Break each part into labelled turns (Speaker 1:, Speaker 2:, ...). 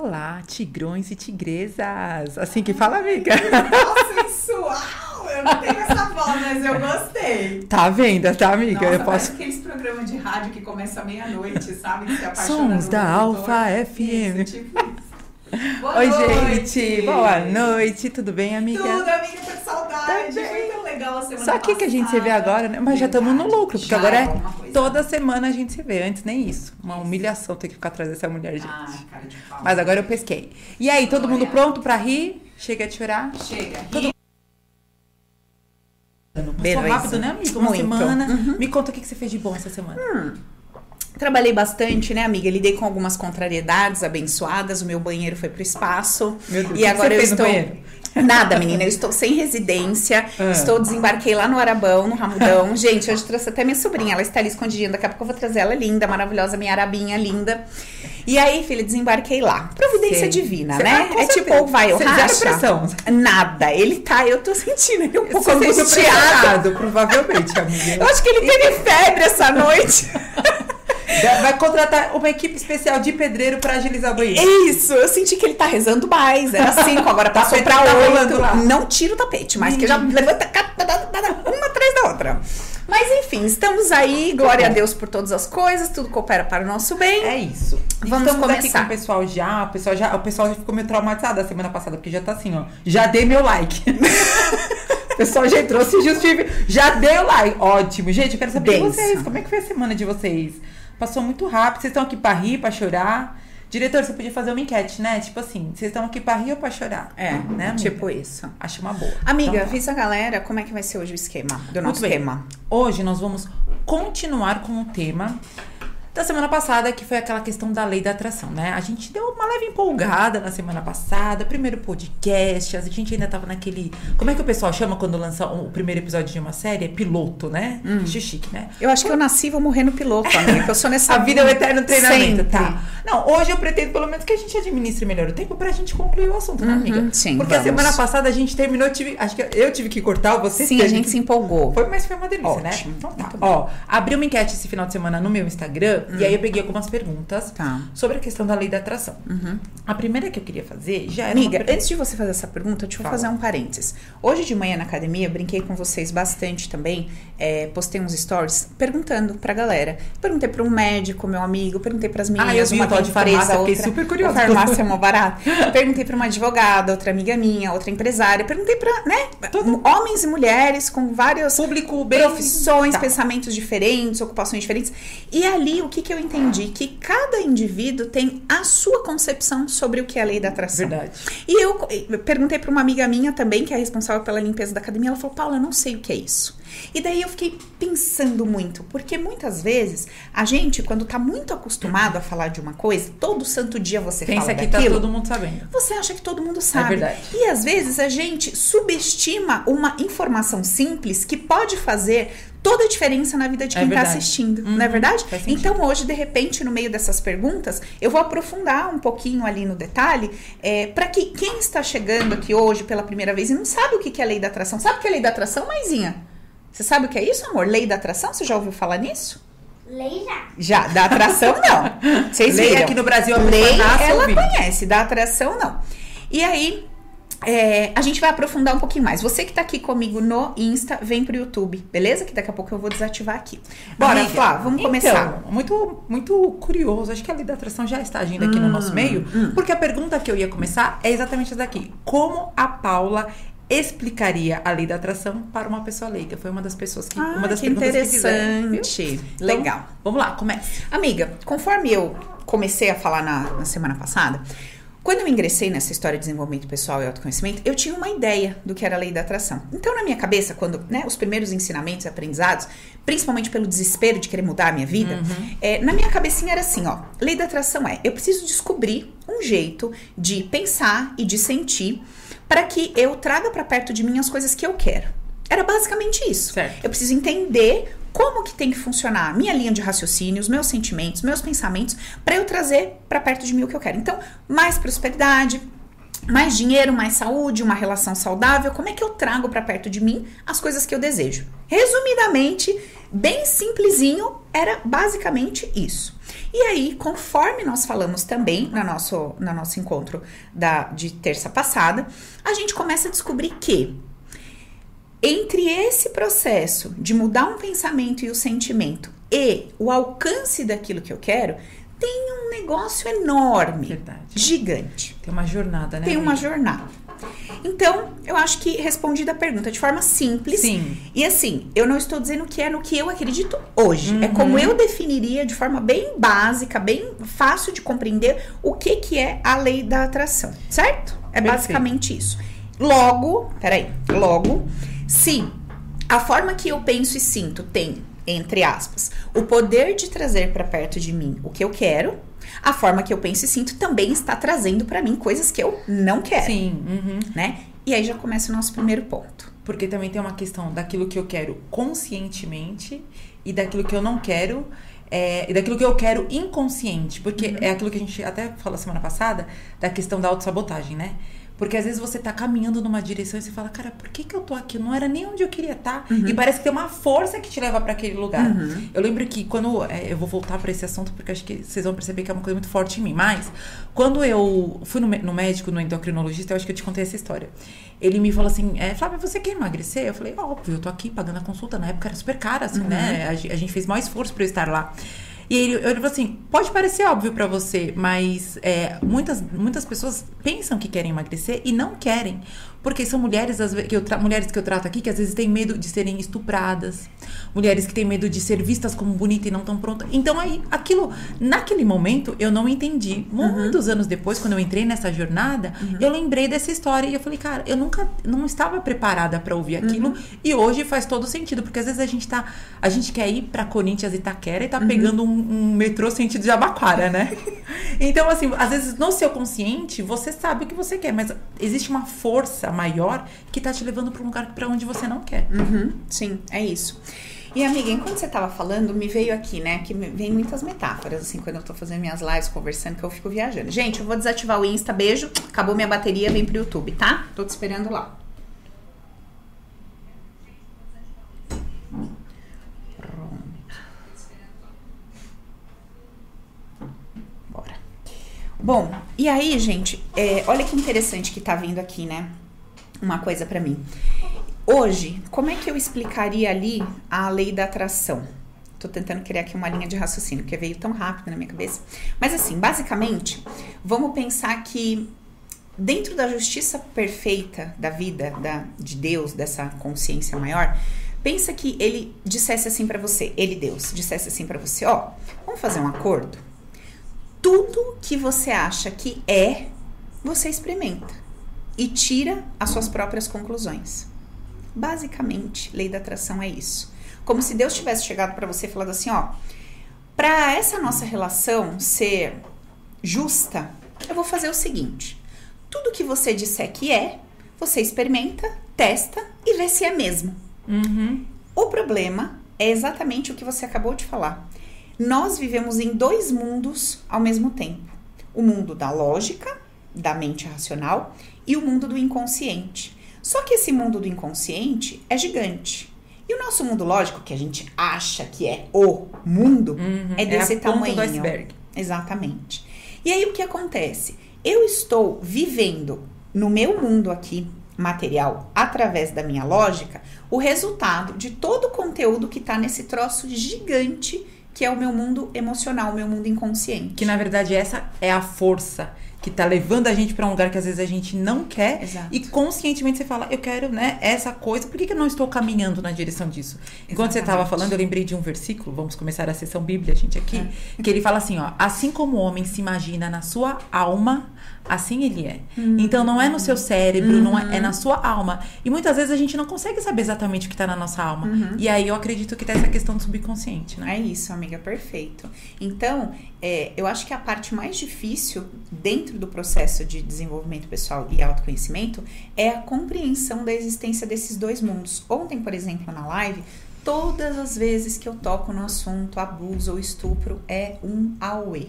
Speaker 1: Olá, tigrões e tigresas. Assim que fala, amiga.
Speaker 2: Nossa, sensual! Eu não tenho essa voz, mas eu gostei.
Speaker 1: Tá vendo, tá, amiga?
Speaker 2: Nossa,
Speaker 1: eu posso.
Speaker 2: aqueles programas de rádio que começa meia-noite, sabe? Que se apaixona
Speaker 1: Sons da. Alfa FM.
Speaker 2: Isso, tipo isso. Boa
Speaker 1: Oi,
Speaker 2: noite.
Speaker 1: gente. Boa noite. Tudo bem, amiga?
Speaker 2: Tudo, amiga, tô com saudade. Foi tão legal a semana
Speaker 1: Só que que a gente se vê agora, né? Mas já estamos no
Speaker 2: Verdade.
Speaker 1: lucro, porque
Speaker 2: Já
Speaker 1: agora é
Speaker 2: coisa.
Speaker 1: toda semana a gente se vê. Antes nem isso. Uma humilhação ter que ficar atrás dessa mulher, gente.
Speaker 2: Ah, cara de pau.
Speaker 1: Mas agora eu pesquei. E aí, todo mundo pronto pra rir? Chega de chorar?
Speaker 2: Chega.
Speaker 1: Todo-. Passou rápido, né, amiga? Uma
Speaker 2: Muito.
Speaker 1: semana.
Speaker 2: Uhum.
Speaker 1: Me conta o que que você fez de bom essa semana.
Speaker 2: Trabalhei bastante, né, amiga? Lidei com algumas contrariedades abençoadas. O meu banheiro foi pro espaço.
Speaker 1: Meu Deus, o
Speaker 2: e
Speaker 1: que
Speaker 2: agora
Speaker 1: você
Speaker 2: eu
Speaker 1: fez no
Speaker 2: estou. Nada, menina. Eu estou sem residência.
Speaker 1: Ah.
Speaker 2: Estou desembarquei lá no Arabão, no Ramudão. Gente, hoje trouxe até minha sobrinha. Ela está ali escondidinha. Daqui a pouco eu vou trazer ela linda, maravilhosa, minha arabinha linda. E aí, filha, desembarquei lá. Providência
Speaker 1: Sei.
Speaker 2: divina,
Speaker 1: Cê-
Speaker 2: né?
Speaker 1: com
Speaker 2: é tipo,
Speaker 1: certeza.
Speaker 2: ou vai ou
Speaker 1: Cê-
Speaker 2: racha.
Speaker 1: pressão.
Speaker 2: Nada. Ele tá, eu tô sentindo ele um pouco
Speaker 1: Você muito
Speaker 2: angustiado.
Speaker 1: provavelmente, amiga.
Speaker 2: Eu acho que ele teve febre essa noite.
Speaker 1: Vai contratar uma equipe especial de pedreiro pra agilizar o banheiro.
Speaker 2: Isso, eu senti que ele tá rezando mais. Era cinco, agora passou pra
Speaker 1: tá rolando lá.
Speaker 2: oito. Não tira o tapete, mas que já levanta uma atrás da outra. Mas enfim, estamos aí. Glória a Deus por todas as coisas. Tudo coopera para o nosso bem.
Speaker 1: É isso.
Speaker 2: Vamos
Speaker 1: Estamos
Speaker 2: começar.
Speaker 1: com o pessoal já. O pessoal já, o pessoal já ficou meio traumatizado a semana passada, porque já tá assim, ó. Já dei meu like. o pessoal já entrou, se justifica. Já deu like. Ótimo. Gente, eu quero saber de
Speaker 2: Benção.
Speaker 1: vocês. Como é que foi a semana de vocês? Passou muito rápido. Vocês estão aqui pra rir, pra chorar? Diretor, você podia fazer uma enquete, né? Tipo assim, vocês estão aqui pra rir ou pra chorar?
Speaker 2: É,
Speaker 1: né? amiga?
Speaker 2: tipo isso.
Speaker 1: Acho uma boa.
Speaker 2: Amiga,
Speaker 1: Então, tá.
Speaker 2: avisa a galera como é que vai ser hoje o esquema do nosso tema.
Speaker 1: Hoje nós vamos continuar com o tema da semana passada, que foi aquela questão da lei da atração, né? A gente deu uma leve empolgada na semana passada, primeiro podcast, a gente ainda tava naquele. Como é que o pessoal chama quando lança o primeiro episódio de uma série? É piloto, né?
Speaker 2: Hum.
Speaker 1: Chique, né?
Speaker 2: Eu acho que eu nasci e vou morrer no piloto, amiga. Que eu sou nessa
Speaker 1: A vida é o eterno treinamento,
Speaker 2: Sempre.
Speaker 1: tá? Não, hoje eu pretendo pelo menos que a gente administre melhor o tempo pra gente concluir o assunto, né,
Speaker 2: Uhum,
Speaker 1: amiga?
Speaker 2: sim,
Speaker 1: Porque a
Speaker 2: vamos.
Speaker 1: semana passada a gente terminou, tive, acho que eu tive que cortar, você
Speaker 2: Sim, a gente
Speaker 1: que
Speaker 2: se empolgou.
Speaker 1: foi, mas foi uma delícia, né?
Speaker 2: Ótimo,
Speaker 1: Então tá. Ó, abri uma enquete esse final de semana no meu Instagram e aí eu peguei algumas perguntas
Speaker 2: Tá.
Speaker 1: sobre a questão da lei da atração.
Speaker 2: Uhum.
Speaker 1: A primeira que eu queria fazer já era.
Speaker 2: Amiga, antes de você fazer essa pergunta, deixa eu
Speaker 1: Fala.
Speaker 2: fazer um parênteses. Hoje de manhã na academia, eu brinquei com vocês bastante também. é, postei uns stories perguntando pra galera. Perguntei pra um médico, meu amigo, perguntei pras meninas,
Speaker 1: Ah, eu vi
Speaker 2: uma
Speaker 1: tal de
Speaker 2: empresa,
Speaker 1: farmácia, fiquei
Speaker 2: outra.
Speaker 1: super curiosa.
Speaker 2: Farmácia é mó barato. Perguntei pra uma advogada, outra amiga minha, outra empresária. Perguntei pra, né, homens e mulheres com vários
Speaker 1: Público bem.
Speaker 2: profissões,
Speaker 1: Tá.
Speaker 2: pensamentos diferentes, ocupações diferentes. E ali, o que, que eu entendi? Que cada indivíduo tem a sua concepção sobre o que é a lei da atração.
Speaker 1: Verdade.
Speaker 2: E eu, eu perguntei para uma amiga minha também, que é responsável pela limpeza da academia, ela falou: Paula, eu não sei o que é isso. E daí eu fiquei pensando muito, porque muitas vezes a gente, quando tá muito acostumado a falar de uma coisa, todo santo dia você
Speaker 1: Pensa
Speaker 2: fala
Speaker 1: que tá todo mundo sabendo.
Speaker 2: você acha que todo mundo sabe.
Speaker 1: verdade.
Speaker 2: E às vezes a gente subestima uma informação simples que pode fazer toda a diferença na vida de
Speaker 1: É
Speaker 2: quem está
Speaker 1: verdade.
Speaker 2: assistindo,
Speaker 1: Uhum,
Speaker 2: não é verdade? Então hoje, de repente, no meio dessas perguntas, eu vou aprofundar um pouquinho ali no detalhe, para que quem está chegando aqui hoje pela primeira vez e não sabe o que que é lei da atração, sabe o que é lei da atração, Maisinha? Você sabe o que é isso, amor? Lei da atração? Você já ouviu falar nisso?
Speaker 3: Lei já.
Speaker 2: Já, da atração não. Vocês
Speaker 1: Lei
Speaker 2: viram?
Speaker 1: aqui no Brasil, a
Speaker 2: Lei, ela conhece, da atração não. E aí, é, a gente vai aprofundar um pouquinho mais. Você que tá aqui comigo no Insta, vem pro YouTube, beleza? Que daqui a pouco eu vou desativar aqui. Bora,
Speaker 1: Amiga,
Speaker 2: Flá, vamos começar.
Speaker 1: Então, muito, muito curioso. Acho que a lei da atração já está agindo aqui no
Speaker 2: Hum,
Speaker 1: nosso meio. Porque a pergunta que eu ia começar é exatamente essa daqui. Como a Paula explicaria a lei da atração para uma pessoa leiga? Foi uma das pessoas que.
Speaker 2: Ah,
Speaker 1: uma das
Speaker 2: que
Speaker 1: perguntas que fizeram, viu?
Speaker 2: interessante.
Speaker 1: Então,
Speaker 2: Legal.
Speaker 1: Vamos lá, comece.
Speaker 2: Amiga, conforme eu comecei a falar na, na semana passada, quando eu ingressei nessa história de desenvolvimento pessoal e autoconhecimento, eu tinha uma ideia do que era a lei da atração. Então, na minha cabeça, quando né, os primeiros ensinamentos e aprendizados, principalmente pelo desespero de querer mudar a minha vida,
Speaker 1: Uhum.
Speaker 2: é, na minha cabecinha era assim, ó, lei da atração é, eu preciso descobrir um jeito de pensar e de sentir para que eu traga para perto de mim as coisas que eu quero. Era basicamente isso.
Speaker 1: Certo.
Speaker 2: Eu preciso entender como que tem que funcionar a minha linha de raciocínio, os meus sentimentos, meus pensamentos, para eu trazer para perto de mim o que eu quero. Então, mais prosperidade, mais dinheiro, mais saúde, uma relação saudável. Como é que eu trago para perto de mim as coisas que eu desejo? Resumidamente, bem simplesinho, era basicamente isso. E aí, conforme nós falamos também no nosso, no nosso encontro da, de terça passada, a gente começa a descobrir que entre esse processo de mudar um pensamento e o sentimento e o alcance daquilo que eu quero, tem um negócio enorme,
Speaker 1: Verdade.
Speaker 2: gigante.
Speaker 1: Tem uma jornada, né?
Speaker 2: Tem uma jornada. Então, eu acho que respondi a pergunta de forma simples.
Speaker 1: Sim.
Speaker 2: E assim, eu não estou dizendo que é no que eu acredito hoje. É
Speaker 1: Uhum.
Speaker 2: como eu definiria de forma bem básica, bem fácil de compreender o que, que é a lei da atração, certo? É
Speaker 1: Perfeito.
Speaker 2: basicamente isso. Logo, peraí, logo, se a forma que eu penso e sinto tem, entre aspas, o poder de trazer para perto de mim o que eu quero, a forma que eu penso e sinto também está trazendo para mim coisas que eu não quero,
Speaker 1: Sim. uhum.
Speaker 2: né? E aí já começa o nosso primeiro ponto.
Speaker 1: Porque também tem uma questão daquilo que eu quero conscientemente e daquilo que eu não quero. é, e daquilo que eu quero inconsciente. Porque é aquilo que a gente até falou semana passada, da questão da autossabotagem, né? Porque às vezes você tá caminhando numa direção e você fala, cara, por que, que eu tô aqui? Não era nem onde eu queria estar. E parece que tem uma força que te leva para aquele lugar. Eu lembro que quando. é, eu vou voltar para esse assunto porque acho que vocês vão perceber que é uma coisa muito forte em mim. Mas, quando eu fui no, no médico, no endocrinologista, eu acho que eu te contei essa história. Ele me falou assim: é, Flávia, você quer emagrecer? Eu falei, óbvio, eu tô aqui pagando a consulta. Na época era super cara, assim, né? A, ge- a gente fez maior esforço pra eu estar lá. E ele, ele falou assim: pode parecer óbvio pra você, mas é, muitas, muitas pessoas pensam que querem emagrecer e não querem. Porque são mulheres, que eu mulheres que eu trato aqui que às vezes têm medo de serem estupradas, mulheres que têm medo de ser vistas como bonita e não tão pronta. Então aí, aquilo, naquele momento, eu não entendi. Muitos anos depois, quando eu entrei nessa jornada, eu lembrei dessa história e eu falei, cara, eu nunca não estava preparada pra ouvir aquilo e hoje faz todo sentido, porque às vezes a gente tá, a gente quer ir pra Corinthians e Itaquera e tá pegando um, um metrô sentido de Abaquara, né? então assim, às vezes no seu consciente, você sabe o que você quer, mas existe uma força maior que tá te levando pra um lugar pra onde você não quer.
Speaker 2: Uhum, sim, é isso. E amiga, enquanto você tava falando, me veio aqui, né? Que vem muitas metáforas, assim, quando eu tô fazendo minhas lives, conversando, que eu fico viajando. Gente, eu vou desativar o Insta, beijo. Acabou minha bateria, vem pro YouTube, tá? Tô te esperando lá. Bom, e aí, gente, é, olha que interessante que tá vindo aqui, né? Uma coisa pra mim. Hoje, como é que eu explicaria ali a lei da atração? Tô tentando criar aqui uma linha de raciocínio, porque veio tão rápido na minha cabeça. Mas assim, basicamente, vamos pensar que dentro da justiça perfeita da vida, da, de Deus, dessa consciência maior, pensa que ele dissesse assim pra você, ele Deus, dissesse assim pra você, ó, vamos fazer um acordo? Tudo que você acha que é, você experimenta e tira as suas próprias conclusões. Basicamente, lei da atração é isso. Como se Deus tivesse chegado para você e falado assim, ó, para essa nossa relação ser justa, eu vou fazer o seguinte: tudo que você disser que é, você experimenta, testa e vê se é mesmo.
Speaker 1: Uhum.
Speaker 2: O problema é exatamente o que você acabou de falar. Nós vivemos em dois mundos ao mesmo tempo: o mundo da lógica, da mente racional, e o mundo do inconsciente. Só que esse mundo do inconsciente é gigante. E o nosso mundo lógico, que a gente acha que é o mundo,
Speaker 1: Uhum.
Speaker 2: é desse
Speaker 1: a ponta
Speaker 2: tamanho.
Speaker 1: do iceberg.
Speaker 2: Exatamente. E aí o que acontece? Eu estou vivendo no meu mundo aqui material através da minha lógica o resultado de todo o conteúdo que está nesse troço gigante que é o meu mundo emocional, o meu mundo inconsciente.
Speaker 1: Que na verdade essa é a força que tá levando a gente pra um lugar que às vezes a gente não quer.
Speaker 2: Exato.
Speaker 1: E conscientemente você fala, eu quero, né, essa coisa, por que, que eu não estou caminhando na direção disso? Enquanto você estava falando, eu lembrei de um versículo, vamos começar a sessão Bíblia, gente, aqui,
Speaker 2: É.
Speaker 1: que ele fala assim, ó, assim como o homem se imagina na sua alma, assim ele é. Então não é no seu cérebro, não é, é na sua alma. E muitas vezes a gente não consegue saber exatamente o que tá na nossa alma. E aí eu acredito que tá essa questão do subconsciente, né?
Speaker 2: É isso, amiga, perfeito. Então, é, eu acho que a parte mais difícil dentro do processo de desenvolvimento pessoal e autoconhecimento é a compreensão da existência desses dois mundos. Ontem, por exemplo, na live, todas as vezes que eu toco no assunto abuso ou estupro é um auê.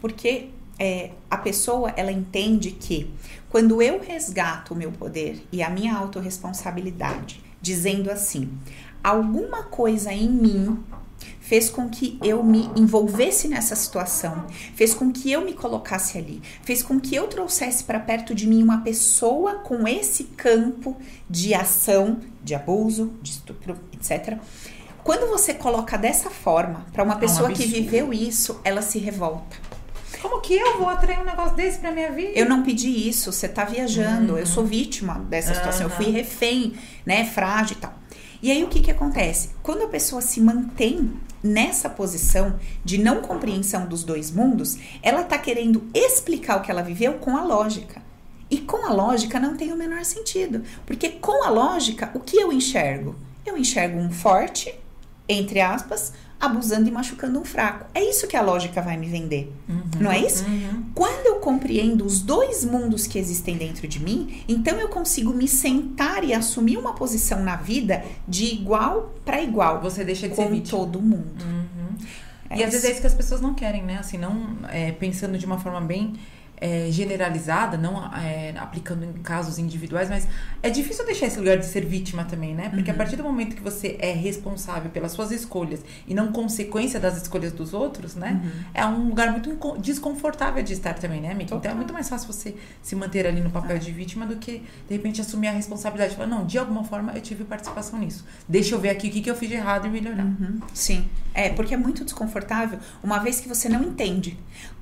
Speaker 2: Porque é, a pessoa ela entende que quando eu resgato o meu poder e a minha autorresponsabilidade, dizendo assim: alguma coisa em mim fez com que eu me envolvesse nessa situação, fez com que eu me colocasse ali, fez com que eu trouxesse para perto de mim uma pessoa com esse campo de ação, de abuso, de estupro, etc. Quando você coloca dessa forma para uma
Speaker 1: É um
Speaker 2: pessoa que viveu isso, ela se revolta.
Speaker 1: Como que eu vou atrair um negócio desse pra minha vida?
Speaker 2: Eu não pedi isso, você tá viajando, eu sou vítima dessa situação, eu fui refém, né, frágil e tal. E aí o que que acontece? Quando a pessoa se mantém nessa posição de não compreensão dos dois mundos, ela tá querendo explicar o que ela viveu com a lógica. E com a lógica não tem o menor sentido, porque com a lógica, o que eu enxergo? Eu enxergo um forte, entre aspas, abusando e machucando um fraco. É isso que a lógica vai me vender. Não é isso?
Speaker 1: Uhum.
Speaker 2: Quando eu compreendo os dois mundos que existem dentro de mim, então eu consigo me sentar e assumir uma posição na vida de igual para igual
Speaker 1: Você deixa de ser
Speaker 2: com
Speaker 1: vítima.
Speaker 2: todo mundo. É
Speaker 1: e às
Speaker 2: isso.
Speaker 1: vezes é isso que as pessoas não querem, né? Assim, não é, pensando de uma forma bem é, generalizada, não é, aplicando em casos individuais, mas é difícil deixar esse lugar de ser vítima também, né? Porque a
Speaker 2: Uhum.
Speaker 1: partir do momento que você é responsável pelas suas escolhas e não consequência das escolhas dos outros, né?
Speaker 2: Uhum.
Speaker 1: É um lugar muito desconfortável de estar também, né, amiga? Então é muito mais fácil você se manter ali no papel de vítima do que, de repente, assumir a responsabilidade. Falar, não, de alguma forma eu tive participação nisso. Deixa eu ver aqui o que, que eu fiz de errado e melhorar.
Speaker 2: Uhum, Sim, é porque é muito desconfortável uma vez que você não entende.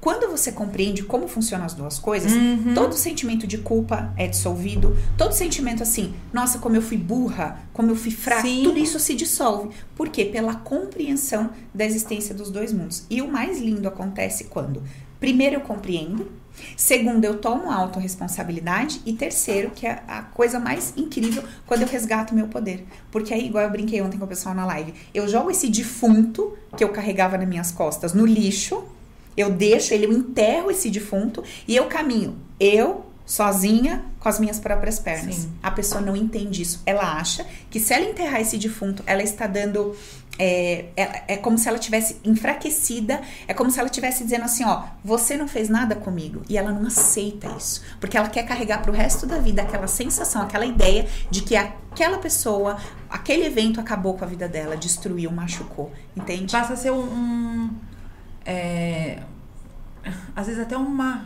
Speaker 2: Quando você compreende como funcionam as duas coisas,
Speaker 1: Uhum.
Speaker 2: todo sentimento de culpa é dissolvido, todo sentimento assim, nossa, como eu fui burra, como eu fui fraca,
Speaker 1: Sim.
Speaker 2: tudo isso se dissolve. Por quê? Pela compreensão da existência dos dois mundos. E o mais lindo acontece quando, primeiro, eu compreendo. Segundo, eu tomo autorresponsabilidade. E terceiro, que é a coisa mais incrível, quando eu resgato meu poder. Porque aí, igual eu brinquei ontem com o pessoal na live, eu jogo esse defunto que eu carregava nas minhas costas no lixo, eu deixo ele, eu enterro esse defunto e eu caminho. Eu, sozinha, com as minhas próprias pernas.
Speaker 1: Sim.
Speaker 2: A pessoa não entende isso. Ela acha que se ela enterrar esse defunto, ela está dando. É, é, é como se ela tivesse enfraquecida, é como se ela estivesse dizendo assim: ó, você não fez nada comigo. E ela não aceita isso. Porque ela quer carregar pro resto da vida aquela sensação, aquela ideia de que aquela pessoa, aquele evento acabou com a vida dela, destruiu, machucou. Entende?
Speaker 1: Passa a ser um. É, às vezes até uma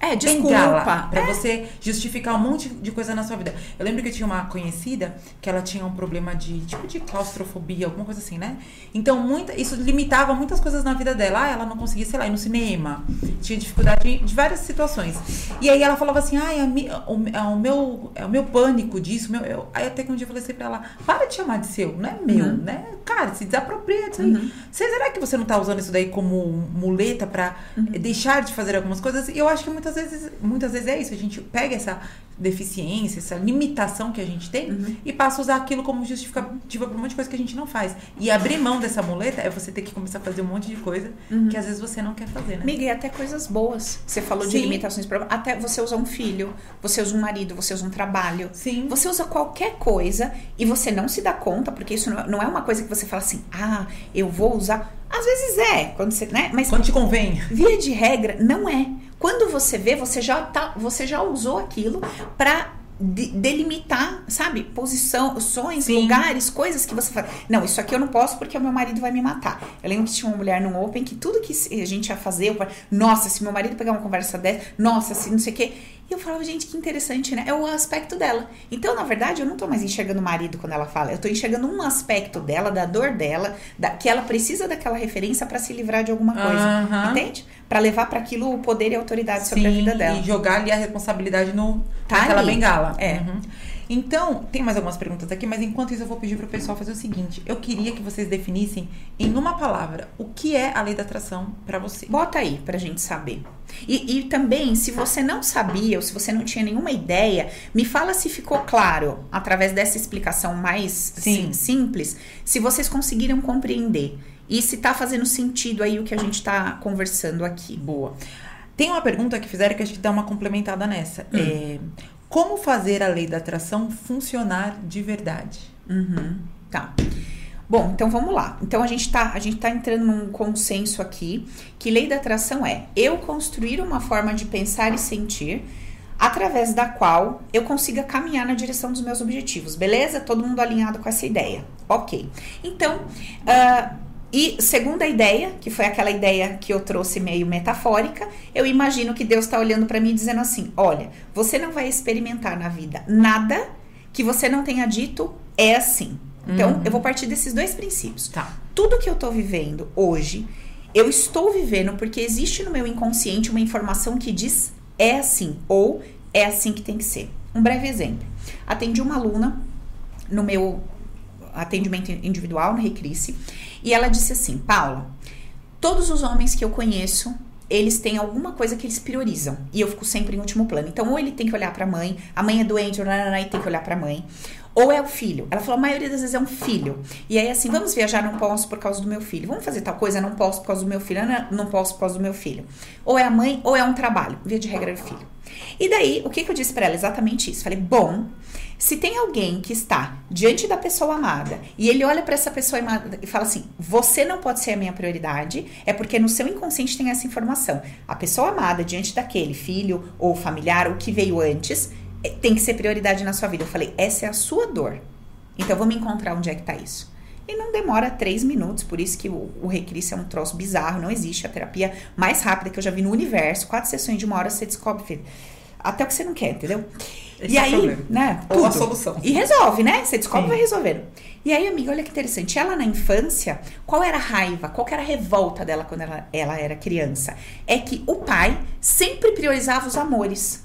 Speaker 2: É, desculpa.
Speaker 1: pra você justificar um monte de coisa na sua vida. Eu lembro que eu tinha uma conhecida que ela tinha um problema de tipo de claustrofobia, alguma coisa assim, né? Então, muita, isso limitava muitas coisas na vida dela. Ah, ela não conseguia, sei lá, ir no cinema. Tinha dificuldade de várias situações. E aí ela falava assim: "Ai, a mi- o, é o meu é o meu pânico disso, meu, eu-" aí até que um dia eu falei assim pra ela: "Para de chamar de seu, não é meu,
Speaker 2: Uhum.
Speaker 1: né? Cara, se desapropria disso aí. Você, será que você não tá usando isso daí como muleta pra
Speaker 2: Uhum.
Speaker 1: deixar de fazer algumas coisas? E eu acho que muitas vezes, muitas vezes é isso. A gente pega essa deficiência, essa limitação que a gente tem
Speaker 2: Uhum.
Speaker 1: e passa a usar aquilo como justificativa pra um monte de coisa que a gente não faz. E abrir mão dessa muleta é você ter que começar a fazer um monte de coisa que às vezes você não quer fazer, né?
Speaker 2: Amiga, e até coisas boas. Você falou de
Speaker 1: Sim.
Speaker 2: limitações. pra- Até você usa um filho, você usa um marido, você usa um trabalho.
Speaker 1: Sim.
Speaker 2: Você usa qualquer coisa e você não se dá conta, porque isso não não é uma coisa que você fala assim, ah, eu vou usar. Às vezes é, quando você, né? Mas
Speaker 1: Quando te convém.
Speaker 2: via de regra, não é. Quando você vê, você já tá, você já usou aquilo pra de- delimitar, sabe? Posições,
Speaker 1: Sim.
Speaker 2: lugares, coisas que você fala. Não, isso aqui eu não posso porque o meu marido vai me matar. Eu lembro que tinha uma mulher num Open que tudo que a gente ia fazer, eu falava, nossa, se meu marido pegar uma conversa dessa, nossa, se não sei o quê. E eu falava, gente, que interessante, né? É o aspecto dela. Então, na verdade, eu não tô mais enxergando o marido quando ela fala. Eu tô enxergando um aspecto dela, da dor dela, da, que ela precisa daquela referência pra se livrar de alguma coisa.
Speaker 1: Aham.
Speaker 2: Entende? Pra levar pra aquilo o poder e a autoridade sobre a vida dela.
Speaker 1: e jogar ali a responsabilidade no,
Speaker 2: Tá
Speaker 1: naquela
Speaker 2: ali.
Speaker 1: bengala.
Speaker 2: É.
Speaker 1: Uhum. Então, tem mais algumas perguntas aqui, mas enquanto isso eu vou pedir pro pessoal fazer o seguinte. Eu queria que vocês definissem em uma palavra o que é a lei da atração pra você.
Speaker 2: Bota aí pra gente saber. E, e também, se você não sabia ou se você não tinha nenhuma ideia, me fala se ficou claro, através dessa explicação mais
Speaker 1: Sim.
Speaker 2: simples, se vocês conseguiram compreender. E se tá fazendo sentido aí o que a gente tá conversando aqui.
Speaker 1: Boa. Tem uma pergunta que fizeram que a gente dá uma complementada nessa.
Speaker 2: Hum.
Speaker 1: É, como fazer a lei da atração funcionar de verdade?
Speaker 2: Uhum, tá. Bom, então vamos lá. Então a gente tá, a gente tá entrando num consenso aqui que lei da atração é eu construir uma forma de pensar e sentir através da qual eu consiga caminhar na direção dos meus objetivos, beleza? Todo mundo alinhado com essa ideia. Ok. Então, uh, e segunda ideia, que foi aquela ideia que eu trouxe meio metafórica, eu imagino que Deus está olhando para mim dizendo assim: olha, você não vai experimentar na vida nada que você não tenha dito é assim. Então, uhum. eu vou partir desses dois princípios.
Speaker 1: Tá.
Speaker 2: Tudo que eu tô vivendo hoje, eu estou vivendo porque existe no meu inconsciente uma informação que diz é assim ou é assim que tem que ser. Um breve exemplo. Atendi uma aluna no meu atendimento individual na Recrisse e ela disse assim: Paula, todos os homens que eu conheço eles têm alguma coisa que eles priorizam. E eu fico sempre em último plano. Então, ou ele tem que olhar pra mãe, a mãe é doente, e tem que olhar pra mãe. Ou é o filho. Ela falou, a maioria das vezes é um filho. E aí, assim, vamos viajar, não posso por causa do meu filho. Vamos fazer tal coisa, não posso por causa do meu filho. Não, não posso por causa do meu filho. Ou é a mãe, ou é um trabalho. Via de regra, é o filho. E daí, o que, que eu disse para ela? Exatamente isso. Falei, bom, se tem alguém que está diante da pessoa amada e ele olha para essa pessoa amada e fala assim: Você não pode ser a minha prioridade, é porque no seu inconsciente tem essa informação. A pessoa amada diante daquele filho ou familiar, o que veio antes, é, tem que ser prioridade na sua vida. Eu falei: Essa é a sua dor. Então vamos encontrar onde é que tá isso. E não demora três minutos, por isso que o, o Recris é um troço bizarro, não existe a terapia mais rápida que eu já vi no universo. Quatro sessões de uma hora você descobre, filho, até o que você não quer, entendeu?
Speaker 1: Esse e é aí, né?
Speaker 2: Tudo. Ou a solução. E resolve, né? Você descobre e vai resolvendo. E aí, amiga, olha que interessante. Ela na infância, qual era a raiva, qual era a revolta dela quando ela, ela era criança? É que o pai sempre priorizava os amores.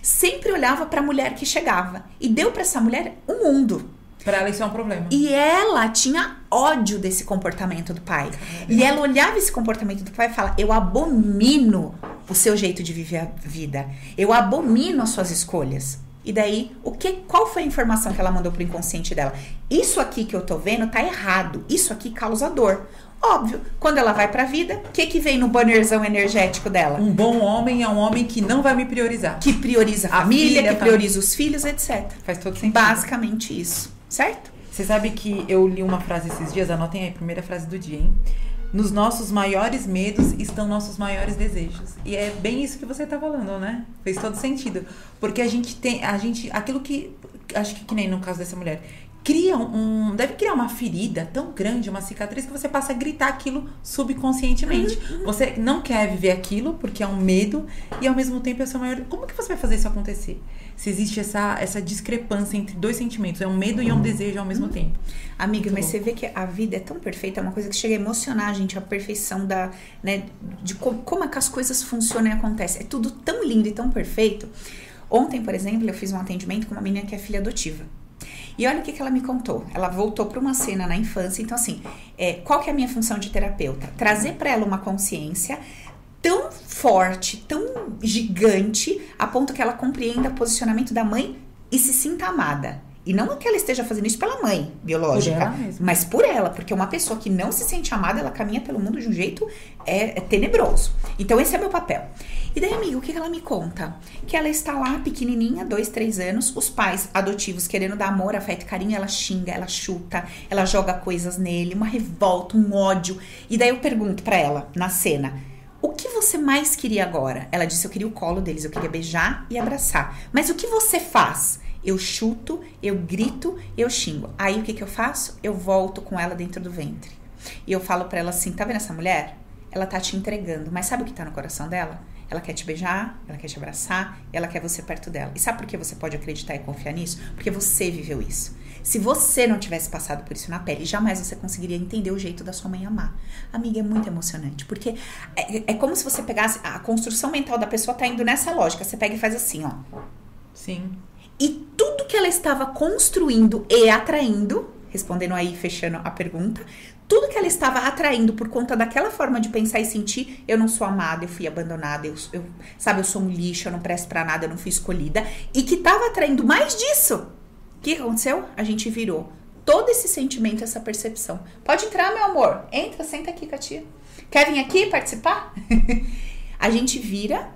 Speaker 2: Sempre olhava para a mulher que chegava. E deu para essa mulher um mundo.
Speaker 1: Para ela isso é um problema.
Speaker 2: E ela tinha ódio desse comportamento do pai. Caramba. E ela olhava esse comportamento do pai e fala: Eu abomino o seu jeito de viver a vida. Eu abomino as suas escolhas. E daí, o que, qual foi a informação que ela mandou pro inconsciente dela? Isso aqui que eu tô vendo tá errado. Isso aqui causa dor. Óbvio, quando ela vai pra vida, o que que vem no bannerzão energético dela?
Speaker 1: Um bom homem é um homem que não vai me priorizar.
Speaker 2: Que prioriza a, família, filha, que prioriza os filhos, etc.
Speaker 1: Faz todo sentido.
Speaker 2: Basicamente isso, certo?
Speaker 1: Você sabe que eu li uma frase esses dias, anotem aí primeira frase do dia, hein? nos nossos maiores medos estão nossos maiores desejos. E é bem isso que você está falando, né? Fez todo sentido. Porque a gente tem, a gente, aquilo que, acho que, que nem no caso dessa mulher, cria um, deve criar uma ferida tão grande, uma cicatriz que você passa a gritar aquilo subconscientemente. Uhum. Você não quer viver aquilo porque é um medo e ao mesmo tempo é seu maior. Como que você vai fazer isso acontecer? Se existe essa, essa discrepância entre dois sentimentos, é um medo e é um uhum. desejo ao mesmo tempo.
Speaker 2: Amiga, Muito mas bom. você vê que a vida é tão perfeita, é uma coisa que chega a emocionar a gente, a perfeição da, né, de como, como é que as coisas funcionam e acontecem. É tudo tão lindo e tão perfeito. Ontem, por exemplo, eu fiz um atendimento com uma menina que é filha adotiva. E olha o que, que ela me contou. Ela voltou para uma cena na infância. Então, assim, é, qual que é a minha função de terapeuta? Trazer para ela uma consciência tão forte, tão gigante, a ponto que ela compreenda o posicionamento da mãe e se sinta amada. E não que ela esteja fazendo isso pela mãe biológica, por mas por ela, porque uma pessoa que não se sente amada, ela caminha pelo mundo de um jeito é, é tenebroso. Então esse é meu papel. E daí, amiga, o que ela me conta? Que ela está lá, pequenininha, dois, três anos, os pais adotivos querendo dar amor, afeto e carinho, ela xinga, ela chuta, ela joga coisas nele, uma revolta, um ódio. E daí eu pergunto para ela, na cena, o que você mais queria agora? Ela disse: Eu queria o colo deles, eu queria beijar e abraçar. Mas o que você faz? Eu chuto, eu grito, eu xingo. Aí o que, que eu faço? Eu volto com ela dentro do ventre. E eu falo para ela assim: tá vendo essa mulher? Ela tá te entregando, mas sabe o que tá no coração dela? Ela quer te beijar, ela quer te abraçar, ela quer você perto dela. E sabe por que você pode acreditar e confiar nisso? Porque você viveu isso. Se você não tivesse passado por isso na pele, jamais você conseguiria entender o jeito da sua mãe amar. Amiga, é muito emocionante, porque é, é como se você pegasse a construção mental da pessoa tá indo nessa lógica. Você pega e faz assim, ó.
Speaker 1: Sim.
Speaker 2: E tudo que ela estava construindo e atraindo, respondendo aí, fechando a pergunta, tudo que ela estava atraindo por conta daquela forma de pensar e sentir, eu não sou amada, eu fui abandonada, eu, eu sabe, eu sou um lixo, eu não presto para nada, eu não fui escolhida, e que estava atraindo mais disso. O que aconteceu? A gente virou todo esse sentimento, essa percepção. Pode entrar, meu amor. Entra, senta aqui com a tia. Quer vir aqui participar? a gente vira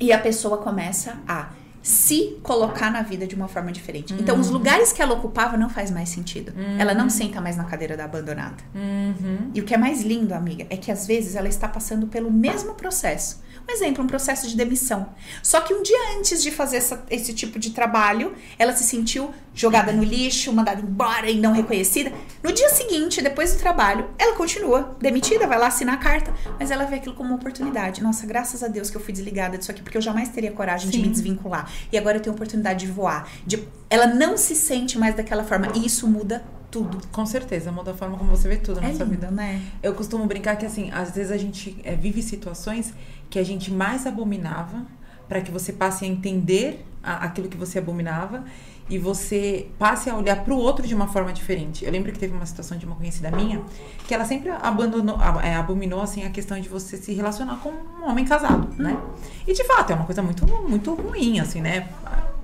Speaker 2: e a pessoa começa a se colocar na vida de uma forma diferente. Uhum. Então, os uhum. lugares que ela ocupava não faz mais sentido. Uhum. Ela não senta mais na cadeira da abandonada.
Speaker 1: Uhum.
Speaker 2: E o que é mais lindo, amiga, é que às vezes ela está passando pelo mesmo processo. Um exemplo, um processo de demissão. Só que um dia antes de fazer essa, esse tipo de trabalho, ela se sentiu jogada no lixo, mandada embora e não reconhecida. No dia seguinte, depois do trabalho, ela continua demitida, vai lá assinar a carta, mas ela vê aquilo como uma oportunidade. Nossa, graças a Deus que eu fui desligada disso aqui, porque eu jamais teria coragem Sim. de me desvincular. E agora eu tenho a oportunidade de voar. De... Ela não se sente mais daquela forma. E isso muda tudo.
Speaker 1: Com certeza, muda a forma como você vê tudo na
Speaker 2: é
Speaker 1: sua
Speaker 2: lindo,
Speaker 1: vida.
Speaker 2: né?
Speaker 1: Eu costumo brincar que, assim, às vezes a gente é, vive situações que a gente mais abominava para que você passe a entender a, aquilo que você abominava e você passe a olhar para o outro de uma forma diferente. Eu lembro que teve uma situação de uma conhecida minha que ela sempre abandonou, é, abominou assim a questão de você se relacionar com um homem casado, né? E de fato é uma coisa muito muito ruim assim, né?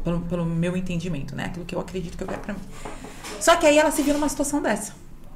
Speaker 1: Pelo, pelo meu entendimento, né? Aquilo que eu acredito que eu quero para mim. Só que aí ela se viu numa situação dessa.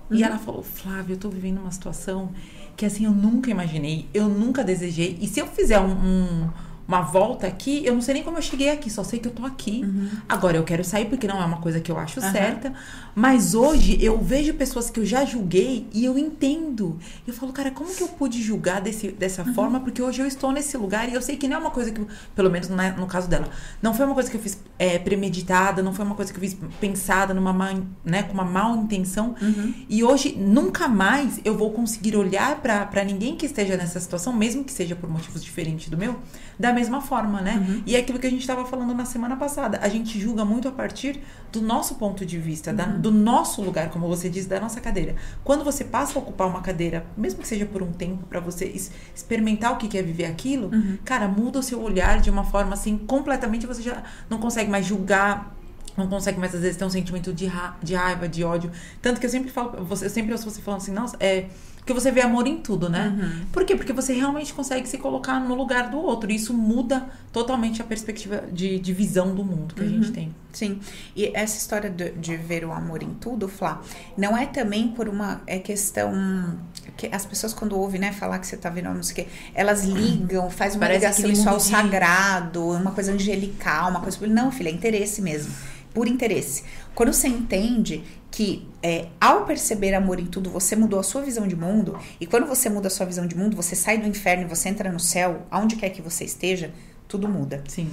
Speaker 1: Uhum. E ela falou: "Flávia, eu tô vivendo uma situação que assim eu nunca imaginei, eu nunca desejei. E se eu fizer um, um uma volta aqui, eu não sei nem como eu cheguei aqui, só sei que eu tô aqui. Uhum. Agora eu quero sair porque não é uma coisa que eu acho uhum. certa, mas hoje eu vejo pessoas que eu já julguei e eu entendo. Eu falo, cara, como que eu pude julgar desse, dessa uhum. forma? Porque hoje eu estou nesse lugar e eu sei que não é uma coisa que, pelo menos no, no caso dela, não foi uma coisa que eu fiz é, premeditada, não foi uma coisa que eu fiz pensada numa má, né, com uma mal intenção.
Speaker 2: Uhum.
Speaker 1: E hoje nunca mais eu vou conseguir olhar para ninguém que esteja nessa situação, mesmo que seja por motivos diferentes do meu, da mesma forma, né?
Speaker 2: Uhum.
Speaker 1: E é aquilo que a gente estava falando na semana passada. A gente julga muito a partir do nosso ponto de vista, uhum. da, do nosso lugar, como você disse, da nossa cadeira. Quando você passa a ocupar uma cadeira, mesmo que seja por um tempo, para você experimentar o que é viver aquilo,
Speaker 2: uhum.
Speaker 1: cara, muda o seu olhar de uma forma assim, completamente, você já não consegue mais julgar não consegue mais às vezes ter um sentimento de, ra de raiva, de ódio. Tanto que eu sempre falo, você, eu sempre ouço você falando assim, nossa, é porque você vê amor em tudo, né?
Speaker 2: Uhum.
Speaker 1: Por quê? Porque você realmente consegue se colocar no lugar do outro. E isso muda totalmente a perspectiva de, de visão do mundo que uhum. a gente uhum. tem.
Speaker 2: Sim. E essa história de, de, ver o amor em tudo, Flá, não é também por uma é questão que as pessoas quando ouvem, né, falar que você tá vendo não sei o quê, elas ligam, faz uma Parece ligação isso ao sagrado, uma coisa angelical, uma coisa... Não, filha, é interesse mesmo. Por interesse. Quando você entende que é, ao perceber amor em tudo, você mudou a sua visão de mundo, e quando você muda a sua visão de mundo, você sai do inferno e você entra no céu, aonde quer que você esteja, tudo muda.
Speaker 1: Sim.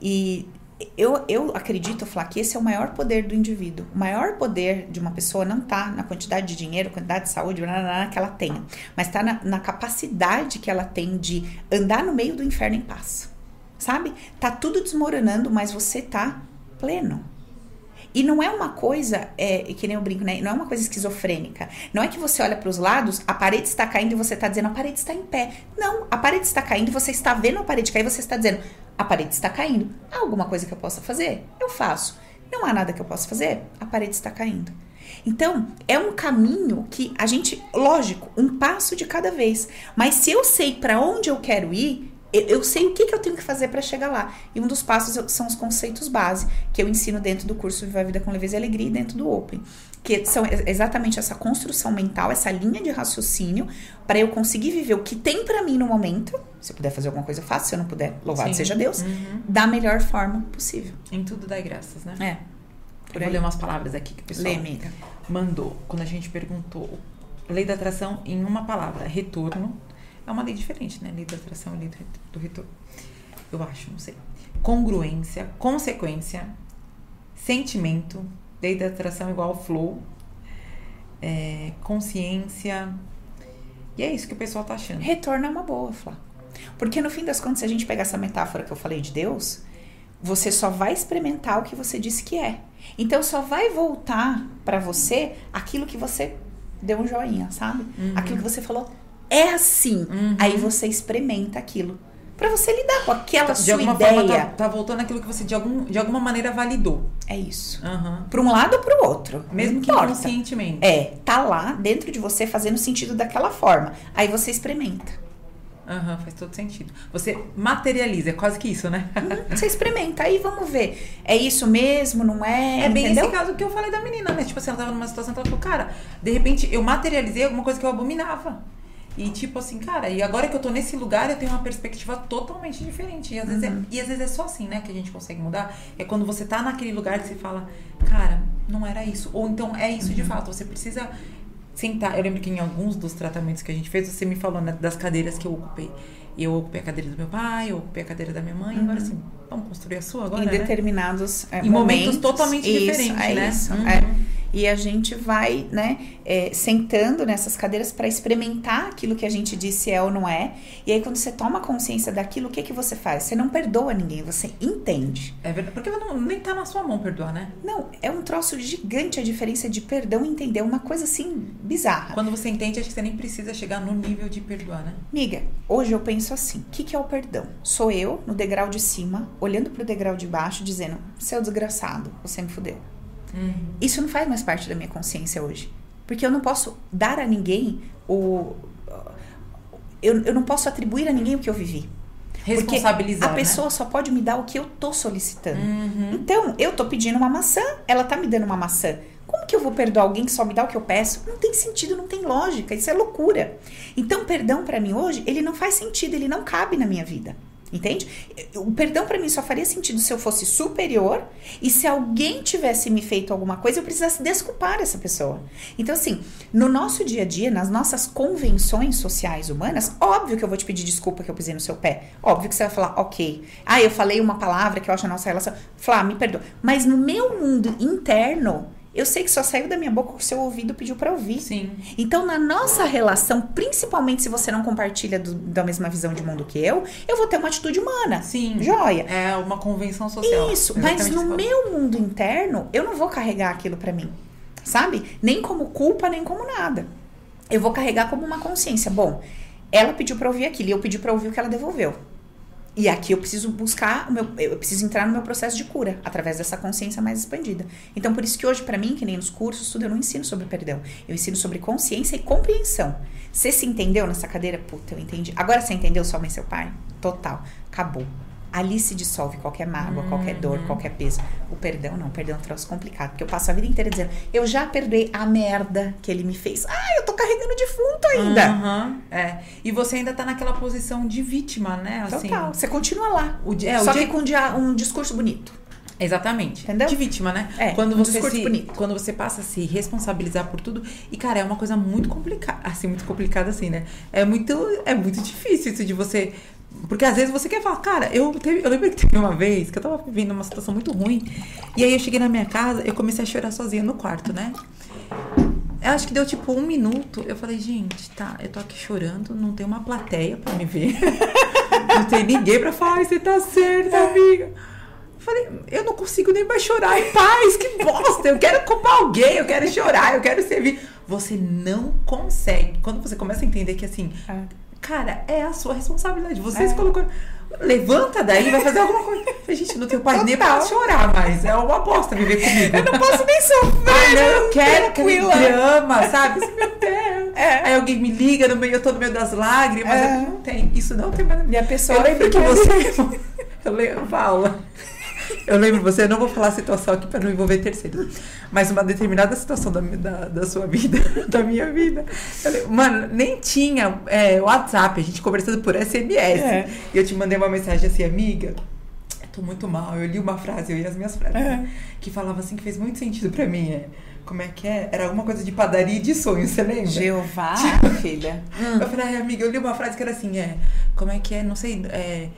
Speaker 2: E eu, eu acredito, Flá, que esse é o maior poder do indivíduo. O maior poder de uma pessoa não está na quantidade de dinheiro, quantidade de saúde, que ela tenha, mas está na, na capacidade que ela tem de andar no meio do inferno em paz. Sabe? Tá tudo desmoronando, mas você tá pleno. E não é uma coisa, é, que nem eu brinco, né? Não é uma coisa esquizofrênica. Não é que você olha para os lados, a parede está caindo e você está dizendo a parede está em pé. Não, a parede está caindo e você está vendo a parede cair e você está dizendo a parede está caindo. Há alguma coisa que eu possa fazer? Eu faço. Não há nada que eu possa fazer? A parede está caindo. Então, é um caminho que a gente, lógico, um passo de cada vez. Mas se eu sei para onde eu quero ir, eu sei o que, que eu tenho que fazer para chegar lá. E um dos passos são os conceitos base, que eu ensino dentro do curso Viva a Vida com Leveza e Alegria e dentro do Open. Que são exatamente essa construção mental, essa linha de raciocínio, para eu conseguir viver o que tem para mim no momento. Se eu puder fazer alguma coisa, eu faço. Se eu não puder, louvado Sim. seja Deus.
Speaker 1: Uhum.
Speaker 2: Da melhor forma possível.
Speaker 1: Em tudo dá graças, né?
Speaker 2: É.
Speaker 1: Por eu vou ler umas palavras aqui que o pessoal
Speaker 2: Lê, amiga.
Speaker 1: mandou. Quando a gente perguntou lei da atração em uma palavra: retorno é uma lei diferente, né? Lei da atração e lei do retorno. Eu acho, não sei. Congruência, consequência, sentimento, lei da atração igual flow, é, consciência. E é isso que o pessoal tá achando.
Speaker 2: Retorno é uma boa, Flá. Porque no fim das contas, se a gente pegar essa metáfora que eu falei de Deus, você só vai experimentar o que você disse que é. Então só vai voltar para você aquilo que você deu um joinha, sabe?
Speaker 1: Uhum.
Speaker 2: Aquilo que você falou, é assim.
Speaker 1: Uhum.
Speaker 2: Aí você experimenta aquilo. Para você lidar com aquela
Speaker 1: de
Speaker 2: sua
Speaker 1: alguma
Speaker 2: ideia.
Speaker 1: Forma tá, tá, voltando aquilo que você de, algum, de alguma maneira validou.
Speaker 2: É isso.
Speaker 1: Uhum.
Speaker 2: Para um lado ou para o outro.
Speaker 1: Mesmo que inconscientemente.
Speaker 2: É, tá lá dentro de você fazendo sentido daquela forma. Aí você experimenta.
Speaker 1: Aham, uhum, faz todo sentido. Você materializa, é quase que isso, né?
Speaker 2: Uhum, você experimenta, aí vamos ver. É isso mesmo, não é?
Speaker 1: É bem
Speaker 2: entendeu?
Speaker 1: esse caso que eu falei da menina, né? Tipo assim, ela tava numa situação que ela falou, cara, de repente eu materializei alguma coisa que eu abominava. E tipo assim, cara, e agora que eu tô nesse lugar, eu tenho uma perspectiva totalmente diferente. E às, vezes, é,
Speaker 2: Uhum.
Speaker 1: e às vezes é só assim, né, que a gente consegue mudar. É quando você tá naquele lugar que você fala, cara, não era isso. Ou então é isso de
Speaker 2: Uhum.
Speaker 1: fato. Você precisa sentar. Eu lembro que em alguns dos tratamentos que a gente fez, você me falou né, das cadeiras que eu ocupei. Eu ocupei a cadeira do meu pai, eu ocupei a cadeira da minha mãe. Uhum. Agora sim, vamos construir a sua agora,
Speaker 2: Em
Speaker 1: né?
Speaker 2: determinados é,
Speaker 1: em momentos, momentos totalmente
Speaker 2: isso,
Speaker 1: diferentes,
Speaker 2: é
Speaker 1: né?
Speaker 2: Isso,
Speaker 1: Uhum.
Speaker 2: é. E a gente vai, né, é, sentando nessas cadeiras para experimentar aquilo que a gente disse é ou não é. E aí, quando você toma consciência daquilo, o que, que você faz? Você não perdoa ninguém, você entende.
Speaker 1: É verdade. Porque não, nem tá na sua mão perdoar, né?
Speaker 2: Não, é um troço gigante a diferença de perdão e entender. Uma coisa assim bizarra.
Speaker 1: Quando você entende, acho que você nem precisa chegar no nível de perdoar, né?
Speaker 2: Miga, hoje eu penso assim: o que, que é o perdão? Sou eu no degrau de cima, olhando pro degrau de baixo, dizendo: seu desgraçado, você me fudeu.
Speaker 1: Uhum.
Speaker 2: Isso não faz mais parte da minha consciência hoje. Porque eu não posso dar a ninguém o. Eu, eu não posso atribuir a ninguém o que eu vivi.
Speaker 1: Responsabilizar.
Speaker 2: a
Speaker 1: né?
Speaker 2: pessoa só pode me dar o que eu tô solicitando.
Speaker 1: Uhum.
Speaker 2: Então, eu tô pedindo uma maçã, ela tá me dando uma maçã. Como que eu vou perdoar alguém que só me dá o que eu peço? Não tem sentido, não tem lógica, isso é loucura. Então, perdão para mim hoje, ele não faz sentido, ele não cabe na minha vida. Entende? O perdão para mim só faria sentido se eu fosse superior e se alguém tivesse me feito alguma coisa, eu precisasse desculpar essa pessoa. Então, assim, no nosso dia a dia, nas nossas convenções sociais humanas, óbvio que eu vou te pedir desculpa que eu pisei no seu pé. Óbvio que você vai falar, ok. Ah, eu falei uma palavra que eu acho a nossa relação. Flá, me perdoa. Mas no meu mundo interno, eu sei que só saiu da minha boca o que o seu ouvido pediu para ouvir.
Speaker 1: Sim.
Speaker 2: Então, na nossa relação, principalmente se você não compartilha do- da mesma visão de mundo que eu, eu vou ter uma atitude humana.
Speaker 1: Sim.
Speaker 2: Joia.
Speaker 1: É uma convenção social.
Speaker 2: Isso, mas no
Speaker 1: isso
Speaker 2: meu mundo interno, eu não vou carregar aquilo pra mim, sabe? Nem como culpa, nem como nada. Eu vou carregar como uma consciência. Bom, ela pediu pra ouvir aquilo e eu pedi pra ouvir o que ela devolveu. E aqui eu preciso buscar, o meu, eu preciso entrar no meu processo de cura através dessa consciência mais expandida. Então, por isso que hoje, pra mim, que nem nos cursos, tudo eu não ensino sobre perdão. Eu ensino sobre consciência e compreensão. Você se entendeu nessa cadeira? Puta, eu entendi. Agora você entendeu sua mãe e seu pai? Total. Acabou. Ali se dissolve qualquer mágoa, qualquer dor, qualquer peso. O perdão não, o perdão é um troço complicado. Porque eu passo a vida inteira dizendo, eu já perdoei a merda que ele me fez. Ah, eu tô carregando defunto ainda.
Speaker 1: Aham, é. E você ainda tá naquela posição de vítima, né? Assim,
Speaker 2: Total. Você continua lá.
Speaker 1: O, é, o
Speaker 2: Só
Speaker 1: dia-
Speaker 2: que com um dia- um discurso bonito.
Speaker 1: Exatamente.
Speaker 2: Entendeu?
Speaker 1: De vítima, né?
Speaker 2: É,
Speaker 1: quando
Speaker 2: um
Speaker 1: você
Speaker 2: discurso
Speaker 1: se,
Speaker 2: bonito.
Speaker 1: quando você passa a se responsabilizar por tudo. E cara, é uma coisa muito complicada, assim, muito complicada assim, né? É muito é muito difícil isso de você porque às vezes você quer falar, cara, eu, teve, eu lembro que teve uma vez que eu tava vivendo uma situação muito ruim. E aí eu cheguei na minha casa, eu comecei a chorar sozinha no quarto, né? Eu acho que deu tipo um minuto. Eu falei, gente, tá, eu tô aqui chorando, não tem uma plateia pra me ver. não tem ninguém pra falar, "Ai, você tá certa, amiga. Eu falei, eu não consigo nem mais chorar em paz, que bosta! Eu quero culpar alguém, eu quero chorar, eu quero servir. Você não consegue. Quando você começa a entender que assim, cara, é a sua responsabilidade. Você
Speaker 2: É.
Speaker 1: se colocou. Levanta daí, vai fazer alguma coisa. Gente não tem paz nem pra
Speaker 2: Total.
Speaker 1: chorar, mas é uma bosta viver comigo.
Speaker 2: Eu não posso nem sofrer.
Speaker 1: Ah, não, eu quero aquele drama, sabe? Meu Deus.
Speaker 2: É.
Speaker 1: Aí alguém me liga no meio, eu tô no meio das lágrimas.
Speaker 2: É.
Speaker 1: eu Não tem, isso não tem mais.
Speaker 2: E a pessoa
Speaker 1: Eu lembro que
Speaker 2: fica
Speaker 1: você. Eu lembro, Paula. Eu lembro você, eu não vou falar a situação aqui pra não envolver terceiros, mas uma determinada situação da, da, da sua vida, da minha vida. lembro- mano, nem tinha é, WhatsApp, a gente conversando por SMS.
Speaker 2: É.
Speaker 1: E eu te mandei uma mensagem assim, amiga. Eu tô muito mal. Eu li uma frase, eu e as minhas frases, né, que falava assim que fez muito sentido pra mim. É, como é que é? Era alguma coisa de padaria e de sonho, você lembra?
Speaker 2: Jeová, filha.
Speaker 1: Eu falei, ai, amiga, eu li uma frase que era assim, é. Como é que é? Não sei. É,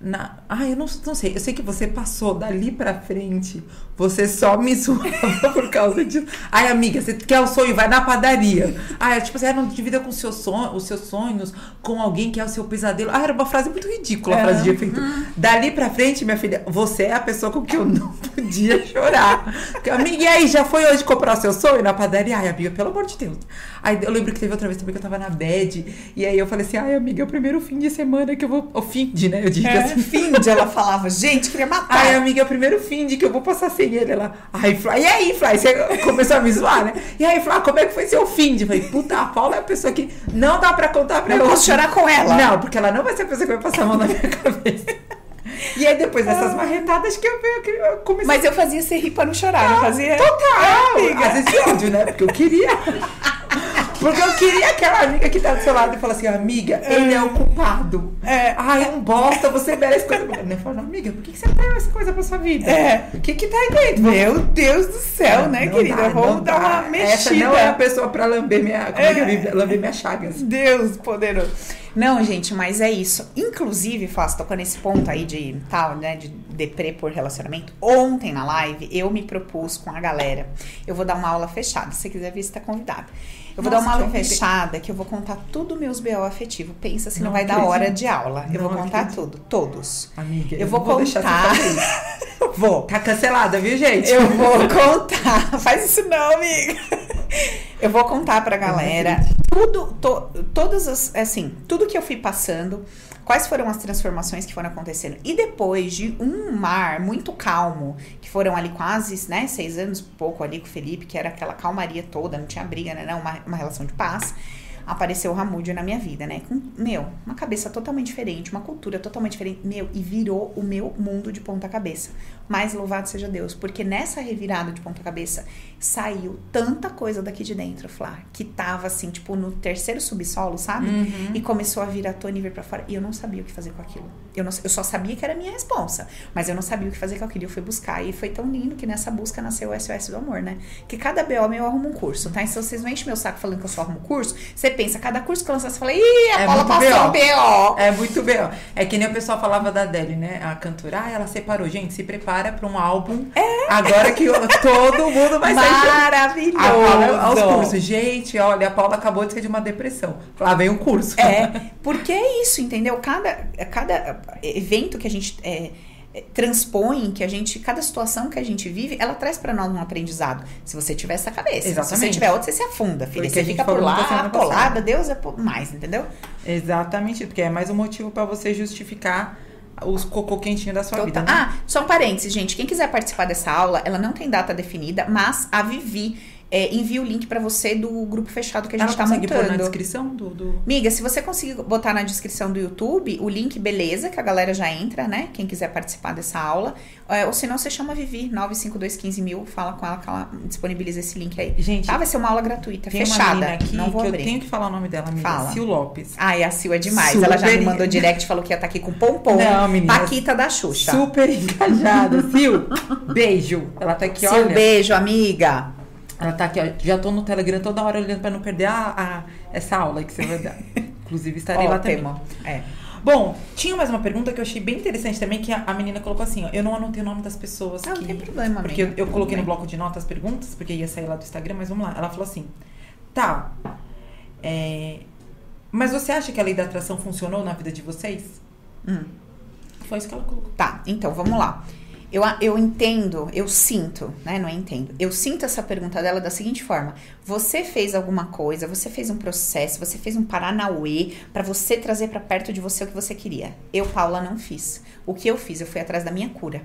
Speaker 1: na, ah, eu não, não sei. Eu sei que você passou dali pra frente. Você só me zoava por causa disso. Ai, amiga, você quer o sonho? Vai na padaria. Ah, é, tipo, você não divida com seu os seus sonhos com alguém que é o seu pesadelo. Ah, era uma frase muito ridícula, a
Speaker 2: É.
Speaker 1: frase de efeito. Dali pra frente, minha filha, você é a pessoa com que eu não podia chorar. Porque, amiga, e aí, já foi hoje comprar o seu sonho na padaria? Ai, amiga, pelo amor de Deus. Aí eu lembro que teve outra vez também que eu tava na bed. E aí eu falei assim, ai, amiga, é o primeiro fim de semana que eu vou. O fim de, né? Eu digo
Speaker 2: É,
Speaker 1: assim.
Speaker 2: Fim de ela falava, gente, queria matar.
Speaker 1: Ai, amiga, é o primeiro fim de que eu vou passar sem ele. Ela, ai, Fly, e aí, Fly? Você começou a me zoar, né? E aí, Fly, como é que foi seu fim de? Eu falei, puta, a Paula é a pessoa que não dá pra contar pra
Speaker 2: Eu
Speaker 1: ela.
Speaker 2: posso chorar com ela.
Speaker 1: Não, porque ela não vai ser a pessoa que vai passar a mão na minha cabeça. E aí, depois dessas marretadas que eu, eu, eu comecei
Speaker 2: Mas eu fazia você rir pra não chorar, não fazia?
Speaker 1: Total!
Speaker 2: Amiga.
Speaker 1: Às vezes ódio, né? Porque eu queria. Porque eu queria aquela amiga que tá do seu lado e falar assim, amiga, ele é o culpado.
Speaker 2: É.
Speaker 1: Ai, um bosta, você merece coisa. Eu falo, amiga, por que, que você atraiu essa coisa pra sua vida?
Speaker 2: É.
Speaker 1: O que que tá aí dentro?
Speaker 2: Meu Deus do céu, né, querida?
Speaker 1: dá,
Speaker 2: Vamos dar
Speaker 1: dá.
Speaker 2: uma mexida.
Speaker 1: Essa não é a pessoa pra lamber minha, como é. que eu digo? lamber minhas chagas.
Speaker 2: Deus poderoso. Não, gente, mas é isso. Inclusive, Fácil, tocando nesse ponto aí de tal, né, de deprê por relacionamento. Ontem na live, eu me propus com a galera. Eu vou dar uma aula fechada. Se você quiser vir, você tá convidado. Eu vou
Speaker 1: Nossa,
Speaker 2: dar uma aula fechada que eu vou contar tudo meus BO afetivo. Pensa se não,
Speaker 1: Não
Speaker 2: vai dar
Speaker 1: acredito.
Speaker 2: hora de aula. Eu
Speaker 1: Não
Speaker 2: vou contar
Speaker 1: acredito.
Speaker 2: tudo, todos.
Speaker 1: Amiga,
Speaker 2: Eu vou
Speaker 1: não deixar
Speaker 2: contar.
Speaker 1: vou. Tá cancelada, viu, gente?
Speaker 2: Eu vou contar. Faz isso não, amiga. Eu vou contar pra galera tudo, to- todas as, assim, tudo que eu fui passando, quais foram as transformações que foram acontecendo. E depois de um mar muito calmo, foram ali quase, né, seis anos, pouco ali com o Felipe, que era aquela calmaria toda, não tinha briga, né, não, uma, uma relação de paz. Apareceu o Ramúdio na minha vida, né? Com, meu, uma cabeça totalmente diferente, uma cultura totalmente diferente, meu, e virou o meu mundo de ponta cabeça. Mas louvado seja Deus, porque nessa revirada de ponta cabeça saiu tanta coisa daqui de dentro, Flá, que tava assim, tipo, no terceiro subsolo, sabe?
Speaker 1: Uhum.
Speaker 2: E começou a vir à tona e vir pra fora. E eu não sabia o que fazer com aquilo. Eu, não, eu só sabia que era minha responsa, mas eu não sabia o que fazer com aquilo. Eu fui buscar. E foi tão lindo que nessa busca nasceu o SOS do amor, né? Que cada BO meu eu arrumo um curso, tá? Então vocês não enchem meu saco falando que eu só arrumo curso. Você pensa, cada curso que eu lançar, você fala, ih, a
Speaker 1: É
Speaker 2: Paula
Speaker 1: muito
Speaker 2: passou um
Speaker 1: BO.
Speaker 2: BO.
Speaker 1: É muito ó. É que nem o pessoal falava da Adele, né? A cantora. Ah, ela separou. Gente, se prepara pra um álbum. Agora que todo mundo vai sair.
Speaker 2: Maravilhoso.
Speaker 1: A Paula, aos cursos. Gente, olha, a Paula acabou de sair de uma depressão. Lá vem um curso.
Speaker 2: É, porque é isso, entendeu? Cada, cada evento que a gente é, é, transpõe, que a gente, cada situação que a gente vive, ela traz pra nós um aprendizado. Se você tiver essa cabeça. Se você
Speaker 1: Exatamente.
Speaker 2: tiver outra, você se afunda, filha.
Speaker 1: o que
Speaker 2: Você fica por lá,
Speaker 1: passada.
Speaker 2: Deus é por mais, entendeu?
Speaker 1: Exatamente, porque é mais um motivo pra você justificar os cocô quentinhos da sua
Speaker 2: Total.
Speaker 1: vida, né?
Speaker 2: Ah, só um parênteses, gente. Quem quiser participar dessa aula, ela não tem data definida, mas a Vivi é, envia o link pra você do grupo fechado que a gente
Speaker 1: ela
Speaker 2: tá
Speaker 1: consegue pôr na
Speaker 2: montando.
Speaker 1: descrição do... do...
Speaker 2: Miga, se você conseguir botar na descrição do YouTube o link, beleza, que a galera já entra, né? Quem quiser participar dessa aula. É, ou se não, você chama a Vivi, 95215 mil, fala com ela que ela disponibiliza esse link aí.
Speaker 1: Gente,
Speaker 2: Tá? Vai ser uma aula gratuita, fechada.
Speaker 1: aqui
Speaker 2: não vou
Speaker 1: que
Speaker 2: abrir.
Speaker 1: eu tenho que falar o nome dela, amiga.
Speaker 2: Fala.
Speaker 1: Sil Lopes.
Speaker 2: Ai, a Sil é demais. Ela já me
Speaker 1: Super-
Speaker 2: mandou direct, falou que ia estar aqui com pompom.
Speaker 1: Não, menina.
Speaker 2: Paquita da Xuxa.
Speaker 1: Super engajada. Sil, beijo. Ela tá aqui,
Speaker 2: Sil,
Speaker 1: olha.
Speaker 2: beijo, amiga.
Speaker 1: Ela tá aqui, ó. Já tô no Telegram toda hora olhando pra não perder a, a- essa aula que você vai dar. Inclusive, estarei lá também.
Speaker 2: Ótimo. É.
Speaker 1: Bom, tinha mais uma pergunta que eu achei bem interessante também, que a, a menina colocou assim, ó. Eu não anotei o nome das pessoas
Speaker 2: Não,
Speaker 1: que...
Speaker 2: não tem problema,
Speaker 1: Porque
Speaker 2: amiga.
Speaker 1: eu, eu coloquei no bloco de notas as perguntas, porque ia sair lá do Instagram, mas vamos lá. Ela falou assim, tá, é, mas você acha que a lei da atração funcionou na vida de vocês?
Speaker 2: Hum.
Speaker 1: Foi isso que ela colocou.
Speaker 2: Tá, então vamos lá. Eu, eu entendo, eu sinto, né? Não é entendo. Eu sinto essa pergunta dela da seguinte forma: você fez alguma coisa, você fez um processo, você fez um paranauê pra você trazer pra perto de você o que você queria. Eu, Paula, não fiz. O que eu fiz? Eu fui atrás da minha cura.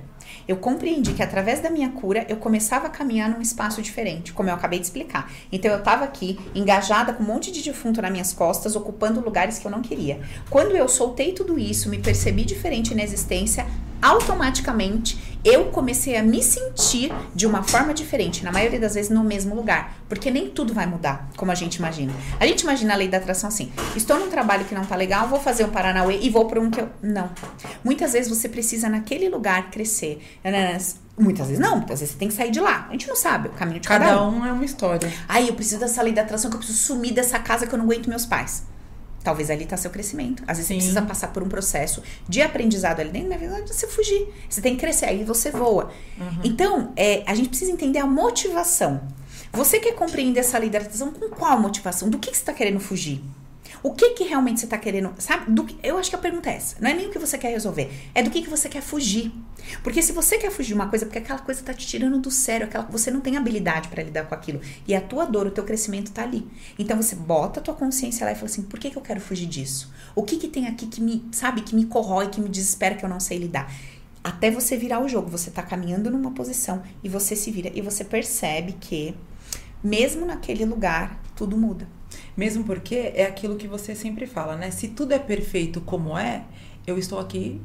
Speaker 2: Eu compreendi que através da minha cura eu começava a caminhar num espaço diferente, como eu acabei de explicar. Então eu tava aqui, engajada com um monte de defunto nas minhas costas, ocupando lugares que eu não queria. Quando eu soltei tudo isso, me percebi diferente na existência, automaticamente eu comecei a me sentir de uma forma diferente, na maioria das vezes no mesmo lugar, porque nem tudo vai mudar como a gente imagina. A gente imagina a lei da atração assim: estou num trabalho que não tá legal, vou fazer um Paranauê e vou para um que eu não. Muitas vezes você precisa naquele lugar crescer. Muitas vezes não, muitas vezes você tem que sair de lá. A gente não sabe o caminho de cada,
Speaker 1: Cada
Speaker 2: um.
Speaker 1: um é uma história.
Speaker 2: Ai, eu preciso dessa lei da atração, que eu preciso sumir dessa casa que eu não aguento meus pais. Talvez ali tá seu crescimento. Às vezes
Speaker 1: Sim.
Speaker 2: você precisa passar por um processo de aprendizado ali dentro, na verdade, você fugir. Você tem que crescer, aí você voa. Então, é, a gente precisa entender a motivação. Você quer compreender essa atração com qual motivação? Do que, que você tá querendo fugir? O que que realmente você tá querendo, sabe? Do que- eu acho que a pergunta é essa. Não é nem o que você quer resolver, é do que que você quer fugir. Porque se você quer fugir de uma coisa, porque aquela coisa tá te tirando do sério, aquela você não tem habilidade para lidar com aquilo. E a tua dor, o teu crescimento tá ali. Então você bota a tua consciência lá e fala assim: "Por que que eu quero fugir disso? O que que tem aqui que me, sabe, que me corrói, que me desespera que eu não sei lidar?" Até você virar o jogo, você tá caminhando numa posição e você se vira e você percebe que mesmo naquele lugar, tudo muda.
Speaker 1: Mesmo porque é aquilo que você sempre fala, né? Se tudo é perfeito como é, eu estou aqui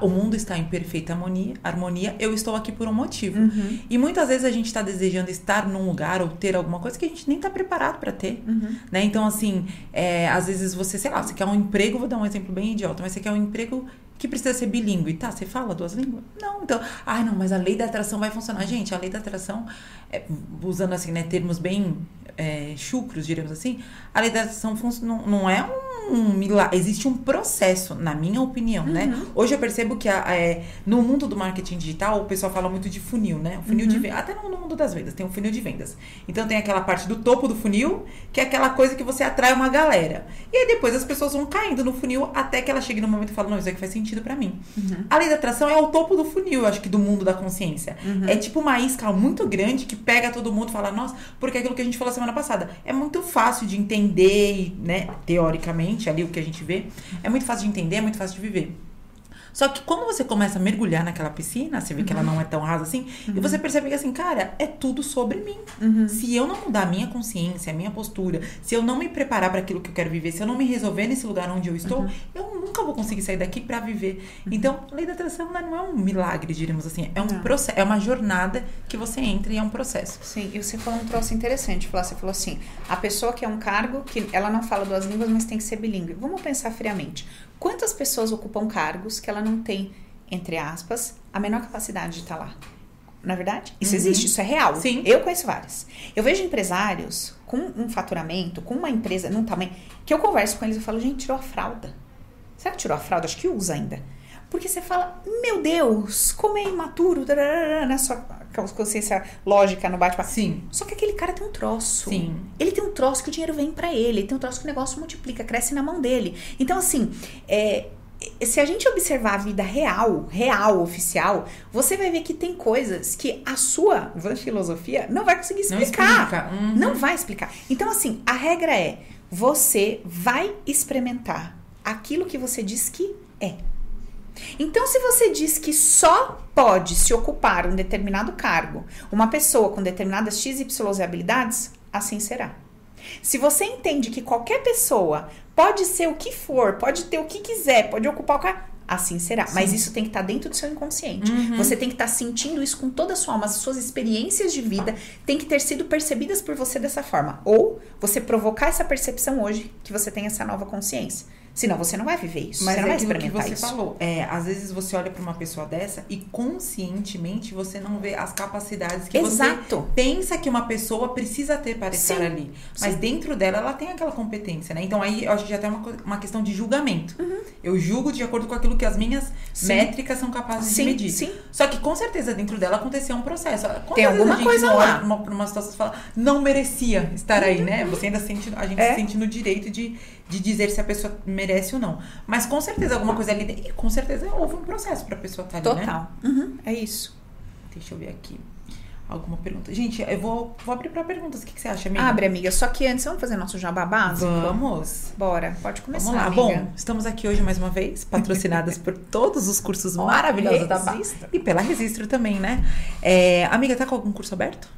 Speaker 1: o mundo está em perfeita harmonia, harmonia, eu estou aqui por um motivo. Uhum. E muitas vezes a gente está desejando estar num lugar ou ter alguma coisa que a gente nem está preparado para ter. Uhum. Né? Então, assim, é, às vezes você, sei lá, você quer um emprego, vou dar um exemplo bem idiota, mas você quer um emprego que precisa ser bilíngue. Tá, você fala duas línguas? Não, então, ai não, mas a lei da atração vai funcionar. Gente, a lei da atração, é, usando assim, né, termos bem é, chucros, diremos assim, a lei da atração não, não é um um milagre, existe um processo, na minha opinião, né? uhum. né? Hoje eu percebo que a, é, no mundo do marketing digital, o pessoal fala muito de funil, né? O funil uhum. de vendas, até no, no, mundo das vendas, tem um funil de vendas. Então tem aquela parte do topo do funil, que é aquela coisa que você atrai uma galera. E aí depois as pessoas vão caindo no funil até que ela chegue no momento e fala, não, isso aqui faz sentido para mim. Uhum. A lei da atração é o topo do funil, eu acho que do mundo da consciência. Uhum. É tipo uma isca muito grande que pega todo mundo e fala, nossa, porque é aquilo que a gente falou semana passada. É muito fácil de entender, né, teoricamente, ali o que a gente vê, é muito fácil de entender, é muito fácil de viver. Só que quando você começa a mergulhar naquela piscina, você vê que ela não é tão rasa assim, uhum. e você percebe que assim, cara, é tudo sobre mim. Uhum. Se eu não mudar a minha consciência, a minha postura, se eu não me preparar para aquilo que eu quero viver, se eu não me resolver nesse lugar onde eu estou, uhum. eu nunca vou conseguir sair daqui para viver. Uhum. Então, a lei da atração não é um milagre, diríamos assim, é um processo, é uma jornada que você entra e é um processo.
Speaker 2: Sim, e você falou um troço interessante, você falou assim, a pessoa que é um cargo que ela não fala duas línguas, mas tem que ser bilíngue. Vamos pensar friamente. Quantas pessoas ocupam cargos que ela não tem, entre aspas, a menor capacidade de estar lá? Na é verdade, isso uhum. existe, isso é real.
Speaker 1: Sim.
Speaker 2: Eu conheço várias. Eu vejo empresários com um faturamento, com uma empresa num tamanho, que eu converso com eles e falo, gente, tirou a fralda. Será que tirou a fralda? Acho que usa ainda. Porque você fala, meu Deus, como é imaturo, na sua consciência lógica no bate-papo.
Speaker 1: Sim.
Speaker 2: Só que aquele cara tem um troço.
Speaker 1: Sim.
Speaker 2: Ele tem um troço que o dinheiro vem para ele, ele tem um troço que o negócio multiplica, cresce na mão dele. Então, assim, é, se a gente observar a vida real, real, oficial, você vai ver que tem coisas que a sua filosofia não vai conseguir explicar. Não, explica. Uhum. não vai explicar. Então, assim, a regra é: você vai experimentar aquilo que você diz que é. Então, se você diz que só pode se ocupar um determinado cargo uma pessoa com determinadas XYZ habilidades, assim será. Se você entende que qualquer pessoa pode ser o que for, pode ter o que quiser, pode ocupar o cargo, assim será. Sim. Mas isso tem que estar tá dentro do seu inconsciente. Uhum. Você tem que estar tá sentindo isso com toda a sua alma. As suas experiências de vida têm que ter sido percebidas por você dessa forma. Ou você provocar essa percepção hoje que você tem essa nova consciência. Senão você não vai viver isso.
Speaker 1: Mas
Speaker 2: você
Speaker 1: não
Speaker 2: é
Speaker 1: vai experimentar
Speaker 2: que você
Speaker 1: isso. falou. É, às vezes você olha para uma pessoa dessa e conscientemente você não vê as capacidades que Exato. você pensa que uma pessoa precisa ter para estar Sim. ali. Mas Sim. dentro dela ela tem aquela competência, né? Então aí eu acho que já tem uma, uma questão de julgamento. Uhum. Eu julgo de acordo com aquilo que as minhas Sim. métricas são capazes de medir. Sim. Só que com certeza dentro dela aconteceu um processo. Com
Speaker 2: tem alguma coisa lá.
Speaker 1: Uma, uma situação fala, não merecia estar uhum. aí, né? Você ainda sente, a gente é. se sente no direito de de dizer se a pessoa merece ou não. Mas com certeza alguma coisa ali. E com certeza houve um processo pra pessoa estar
Speaker 2: tá ali. Né? Total. Né? Uhum, é isso.
Speaker 1: Deixa eu ver aqui. Alguma pergunta? Gente, eu vou, vou abrir para perguntas. O que, que, você acha, amiga?
Speaker 2: Abre, amiga. Só que antes, vamos fazer nosso jabá básico?
Speaker 1: Vamos.
Speaker 2: Bora, pode começar,
Speaker 1: Vamos lá.
Speaker 2: Amiga.
Speaker 1: Bom, estamos aqui hoje mais uma vez, patrocinadas por todos os cursos maravilhosos da Basta. E pela Registro também, né? É, amiga, tá com algum curso aberto?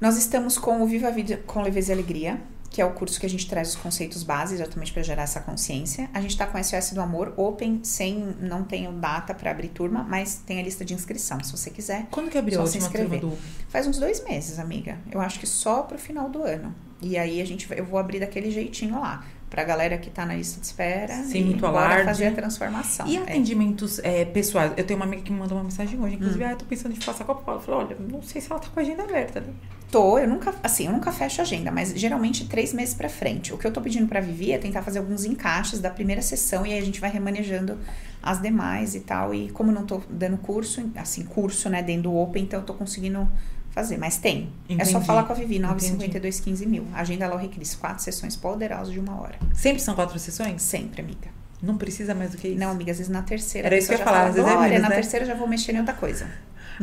Speaker 2: Nós estamos com o Viva a Vida com Leveza e Alegria que é o curso que a gente traz os conceitos básicos, exatamente para gerar essa consciência. A gente está com o SOS do Amor Open, sem, não tenho data para abrir turma, mas tem a lista de inscrição, se você quiser.
Speaker 1: Quando que abriu a última turma do
Speaker 2: Faz uns dois meses, amiga. Eu acho que só pro final do ano. E aí a gente, eu vou abrir daquele jeitinho lá para a galera que está na lista de espera
Speaker 1: Sim, muito alarde.
Speaker 2: fazer a transformação.
Speaker 1: E é. atendimentos é. É, pessoais? Eu tenho uma amiga que me mandou uma mensagem hoje, inclusive, hum. ah, eu tô pensando em passar com a Paula. Eu falei, olha, não sei se ela tá com a agenda aberta, né?
Speaker 2: Tô, eu nunca, assim, eu nunca fecho a agenda, mas geralmente três meses para frente. O que eu tô pedindo para Vivi é tentar fazer alguns encaixes da primeira sessão e aí a gente vai remanejando as demais e tal. E como não tô dando curso, assim, curso, né, dentro do Open, então eu tô conseguindo fazer. Mas tem. Entendi. É só falar com a Vivi, 952 15 mil. A agenda ela requer quatro sessões poderosas de uma hora.
Speaker 1: Sempre são quatro sessões?
Speaker 2: Sempre, amiga.
Speaker 1: Não precisa mais do que isso?
Speaker 2: Não, amiga, às vezes na terceira.
Speaker 1: Era isso que eu ia falar, às vezes é menos,
Speaker 2: na
Speaker 1: né?
Speaker 2: terceira já vou mexer em outra coisa.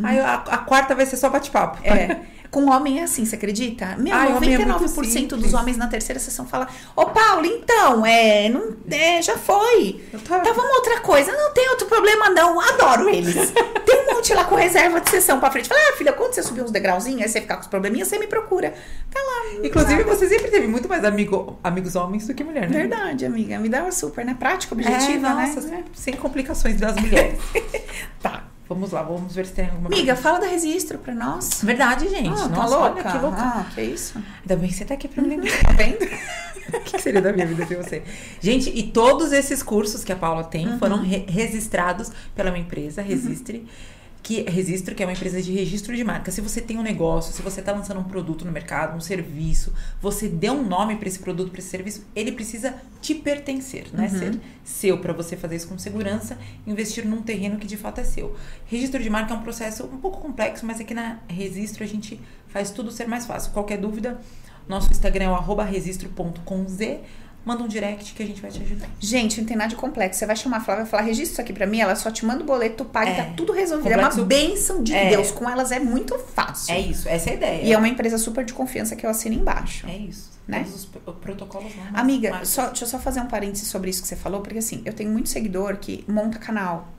Speaker 1: Aí a, a quarta vai ser só bate-papo.
Speaker 2: É. Com homem é assim, você acredita? Meu,
Speaker 1: Ai, homem é muito
Speaker 2: 99% dos homens na terceira sessão falam: Ô, Paulo, então, é, não, é, já foi.
Speaker 1: Tô-
Speaker 2: Tá, vamos outra coisa. Não tem outro problema, não. Adoro eles. Tem um monte lá com reserva de sessão pra frente. Fala, ah, filha, quando você subir uns degrauzinhos, aí você ficar com os probleminhas, você me procura. Tá lá.
Speaker 1: Inclusive,
Speaker 2: nada.
Speaker 1: você sempre teve muito mais amigo, amigos homens do que mulher, né?
Speaker 2: Verdade, amiga. Me dá uma super, né? Prática, objetiva,
Speaker 1: é,
Speaker 2: né?
Speaker 1: nossa, sem complicações das mulheres.
Speaker 2: Tá.
Speaker 1: Vamos lá, vamos ver se tem alguma
Speaker 2: Amiga, fala da registro pra nós.
Speaker 1: Verdade, gente.
Speaker 2: Ah,
Speaker 1: Nossa,
Speaker 2: tá louca?
Speaker 1: olha que louca.
Speaker 2: Ah, que isso?
Speaker 1: Ainda bem que você tá aqui pra me lembrar.
Speaker 2: Tá vendo?
Speaker 1: O que seria da minha vida sem você? Gente, e todos esses cursos que a Paula tem
Speaker 2: Uhum.
Speaker 1: foram re- registrados pela minha empresa, Registre. Que, Registro, que é uma empresa de registro de marca. Se você tem um negócio, se você está lançando um produto no mercado, um serviço, você deu um nome para esse produto, para esse serviço, ele precisa te pertencer, né?
Speaker 2: Uhum.
Speaker 1: Ser seu, para você fazer isso com segurança, investir num terreno que de fato é seu. Registro de marca é um processo um pouco complexo, mas aqui na Registro a gente faz tudo ser mais fácil. Qualquer dúvida, nosso Instagram é o arroba registro.com.z. Manda um direct que a gente vai te ajudar.
Speaker 2: Gente, não tem nada de complexo. Você vai chamar a Flávia e falar, registra isso aqui pra mim, ela só te manda o boleto, tu paga e
Speaker 1: É.
Speaker 2: tá tudo resolvido. É uma
Speaker 1: Complexo-
Speaker 2: bênção de
Speaker 1: É.
Speaker 2: Deus. Com elas é muito fácil.
Speaker 1: É isso, essa é a ideia.
Speaker 2: E é uma empresa super de confiança que eu assino embaixo.
Speaker 1: É isso.
Speaker 2: Né?
Speaker 1: Todos os pro- protocolos lá. mas-
Speaker 2: Amiga, só, deixa eu só fazer um parênteses sobre isso que você falou, porque assim, eu tenho muito seguidor que monta canal.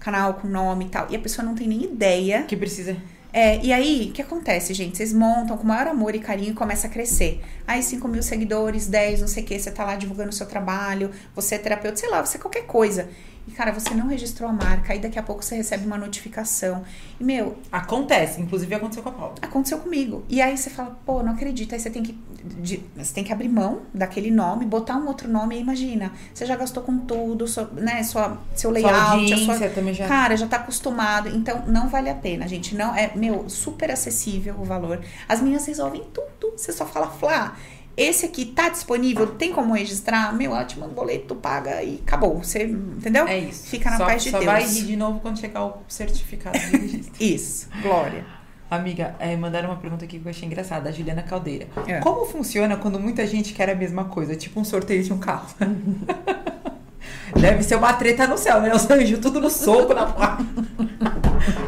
Speaker 2: Canal com nome e tal. E a pessoa não tem nem ideia
Speaker 1: Que precisa.
Speaker 2: É, e aí, o que acontece, gente? Vocês montam com o maior amor e carinho e começa a crescer. Aí, 5 mil seguidores, 10, não sei o que, você tá lá divulgando o seu trabalho, você é terapeuta, sei lá, você é qualquer coisa. E, cara, você não registrou a marca, aí daqui a pouco você recebe uma notificação. E, meu,
Speaker 1: Acontece, inclusive aconteceu com a Paula.
Speaker 2: aconteceu comigo. E aí você fala, pô, não acredito. Aí você tem que. de- você tem que abrir mão daquele nome, botar um outro nome e imagina. Você já gastou com tudo, sua, né, sua, seu
Speaker 1: Sua
Speaker 2: layout, a
Speaker 1: audiência
Speaker 2: sua,
Speaker 1: também já.
Speaker 2: Cara, já tá acostumado, então não vale a pena, gente. Não é, meu, super acessível o valor. As minhas resolvem tudo. Você só fala, Flá, esse aqui tá disponível, tem como registrar? Meu, ela te manda o boleto, tu paga e acabou. Você, entendeu?
Speaker 1: É isso.
Speaker 2: Fica na
Speaker 1: só,
Speaker 2: paz de
Speaker 1: só
Speaker 2: Deus.
Speaker 1: vai rir de novo quando chegar o certificado de registro.
Speaker 2: Isso, glória.
Speaker 1: Amiga, é, mandaram uma pergunta aqui que eu achei engraçada, a Juliana Caldeira.
Speaker 2: É.
Speaker 1: Como funciona quando muita gente quer a mesma coisa? Tipo um sorteio de um carro. Deve ser uma treta no céu, né? Os anjos tudo no soco na porta.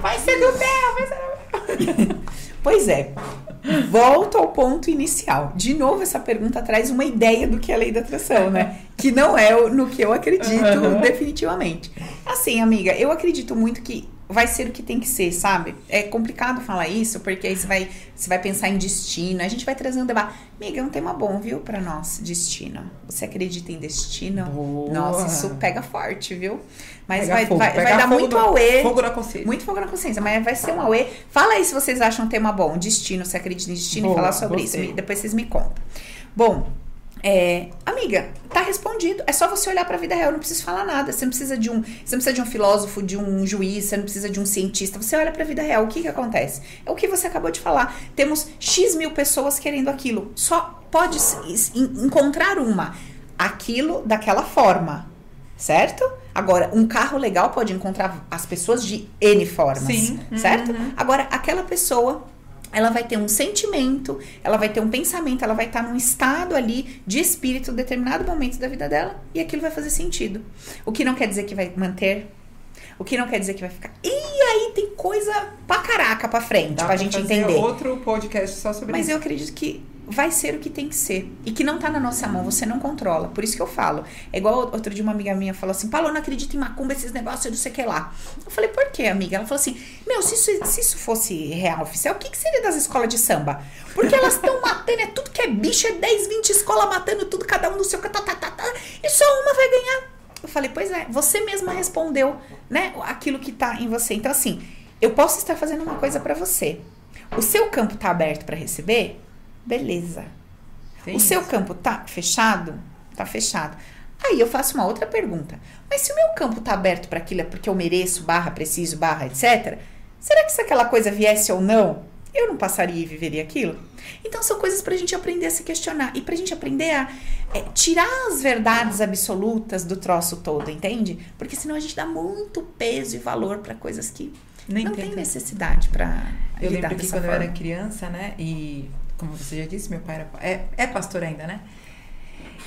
Speaker 1: Vai ser do céu, vai ser do
Speaker 2: Pois é. Volto ao ponto inicial. De novo, essa pergunta traz uma ideia do que é a lei da atração, né? Que não é no que eu acredito
Speaker 1: Uhum.
Speaker 2: definitivamente. Assim, amiga, eu acredito muito que vai ser o que tem que ser, sabe? É complicado falar isso, porque aí você vai, você vai pensar em destino. A gente vai trazer um debate. Amiga, é um tema bom, viu, pra nós, destino. Você acredita em destino?
Speaker 1: Boa.
Speaker 2: Nossa, isso pega forte, viu? Mas
Speaker 1: Pega
Speaker 2: vai,
Speaker 1: fogo,
Speaker 2: vai, vai dar muito auê.
Speaker 1: Fogo na consciência.
Speaker 2: Muito fogo na consciência, mas vai ser um auê. Fala aí se vocês acham um tema bom. Destino, você acredita em destino
Speaker 1: Boa,
Speaker 2: e falar sobre isso. Depois vocês me contam. Bom, é, amiga, tá respondido. É só você olhar pra vida real, não precisa falar nada. Você não precisa de um, você não precisa de um filósofo, de um juiz, você não precisa de um cientista. Você olha pra vida real, o que que acontece? É o que você acabou de falar. Temos X mil pessoas querendo aquilo. Só pode encontrar uma. Aquilo daquela forma. Certo? Agora, um carro legal pode encontrar as pessoas de N formas.
Speaker 1: Sim.
Speaker 2: Certo?
Speaker 1: Uhum.
Speaker 2: Agora, aquela pessoa, ela vai ter um sentimento, ela vai ter um pensamento, ela vai estar num estado ali de espírito em determinado momento da vida dela e aquilo vai fazer sentido. O que não quer dizer que vai manter. O que não quer dizer que vai ficar. E aí tem coisa pra caraca pra frente,
Speaker 1: Dá
Speaker 2: pra gente
Speaker 1: fazer
Speaker 2: entender.
Speaker 1: outro podcast só sobre
Speaker 2: Mas
Speaker 1: isso.
Speaker 2: eu acredito que vai ser o que tem que ser. E que não tá na nossa mão, você não controla. Por isso que eu falo. É igual outro dia uma amiga minha falou assim: Paulo, eu não acredito em macumba, esses negócios, eu não sei o que lá. Eu falei, por quê, amiga? Ela falou assim: Meu, se isso, se isso fosse real oficial, o que, que seria das escolas de samba? Porque elas estão matando, é tudo que é bicho, é 10, 20 escolas matando tudo, cada um no seu. Tá, tá, tá, tá, e só uma vai ganhar. Eu falei, pois é, você mesma respondeu, né, aquilo que tá em você. Então, assim, eu posso estar fazendo uma coisa pra você. O seu campo tá aberto pra receber? Beleza.
Speaker 1: Tem
Speaker 2: o seu
Speaker 1: isso.
Speaker 2: campo tá fechado? Tá fechado. Aí eu faço uma outra pergunta. Mas se o meu campo tá aberto para aquilo é porque eu mereço, barra, preciso, barra, etc. Será que se aquela coisa viesse ou não, eu não passaria e viveria aquilo? Então são coisas pra gente aprender a se questionar e pra gente aprender a é, tirar as verdades absolutas do troço todo, entende? Porque senão a gente dá muito peso e valor pra coisas que
Speaker 1: Nem
Speaker 2: não tem necessidade pra
Speaker 1: Eu
Speaker 2: lidar
Speaker 1: lembro que quando eu
Speaker 2: forma.
Speaker 1: era criança, né? E como você já disse, meu pai era, é, é pastor ainda, né?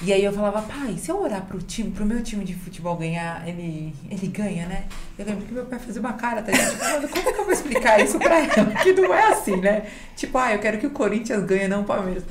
Speaker 1: E aí eu falava, pai, se eu orar pro time, pro meu time de futebol ganhar, ele, ele ganha, né? Eu lembro que meu pai fazia uma cara, tá? Tipo, mano, como que eu vou explicar isso pra ela? Que não é assim, né? Tipo, ah, eu quero que o Corinthians ganhe, não o Palmeiras.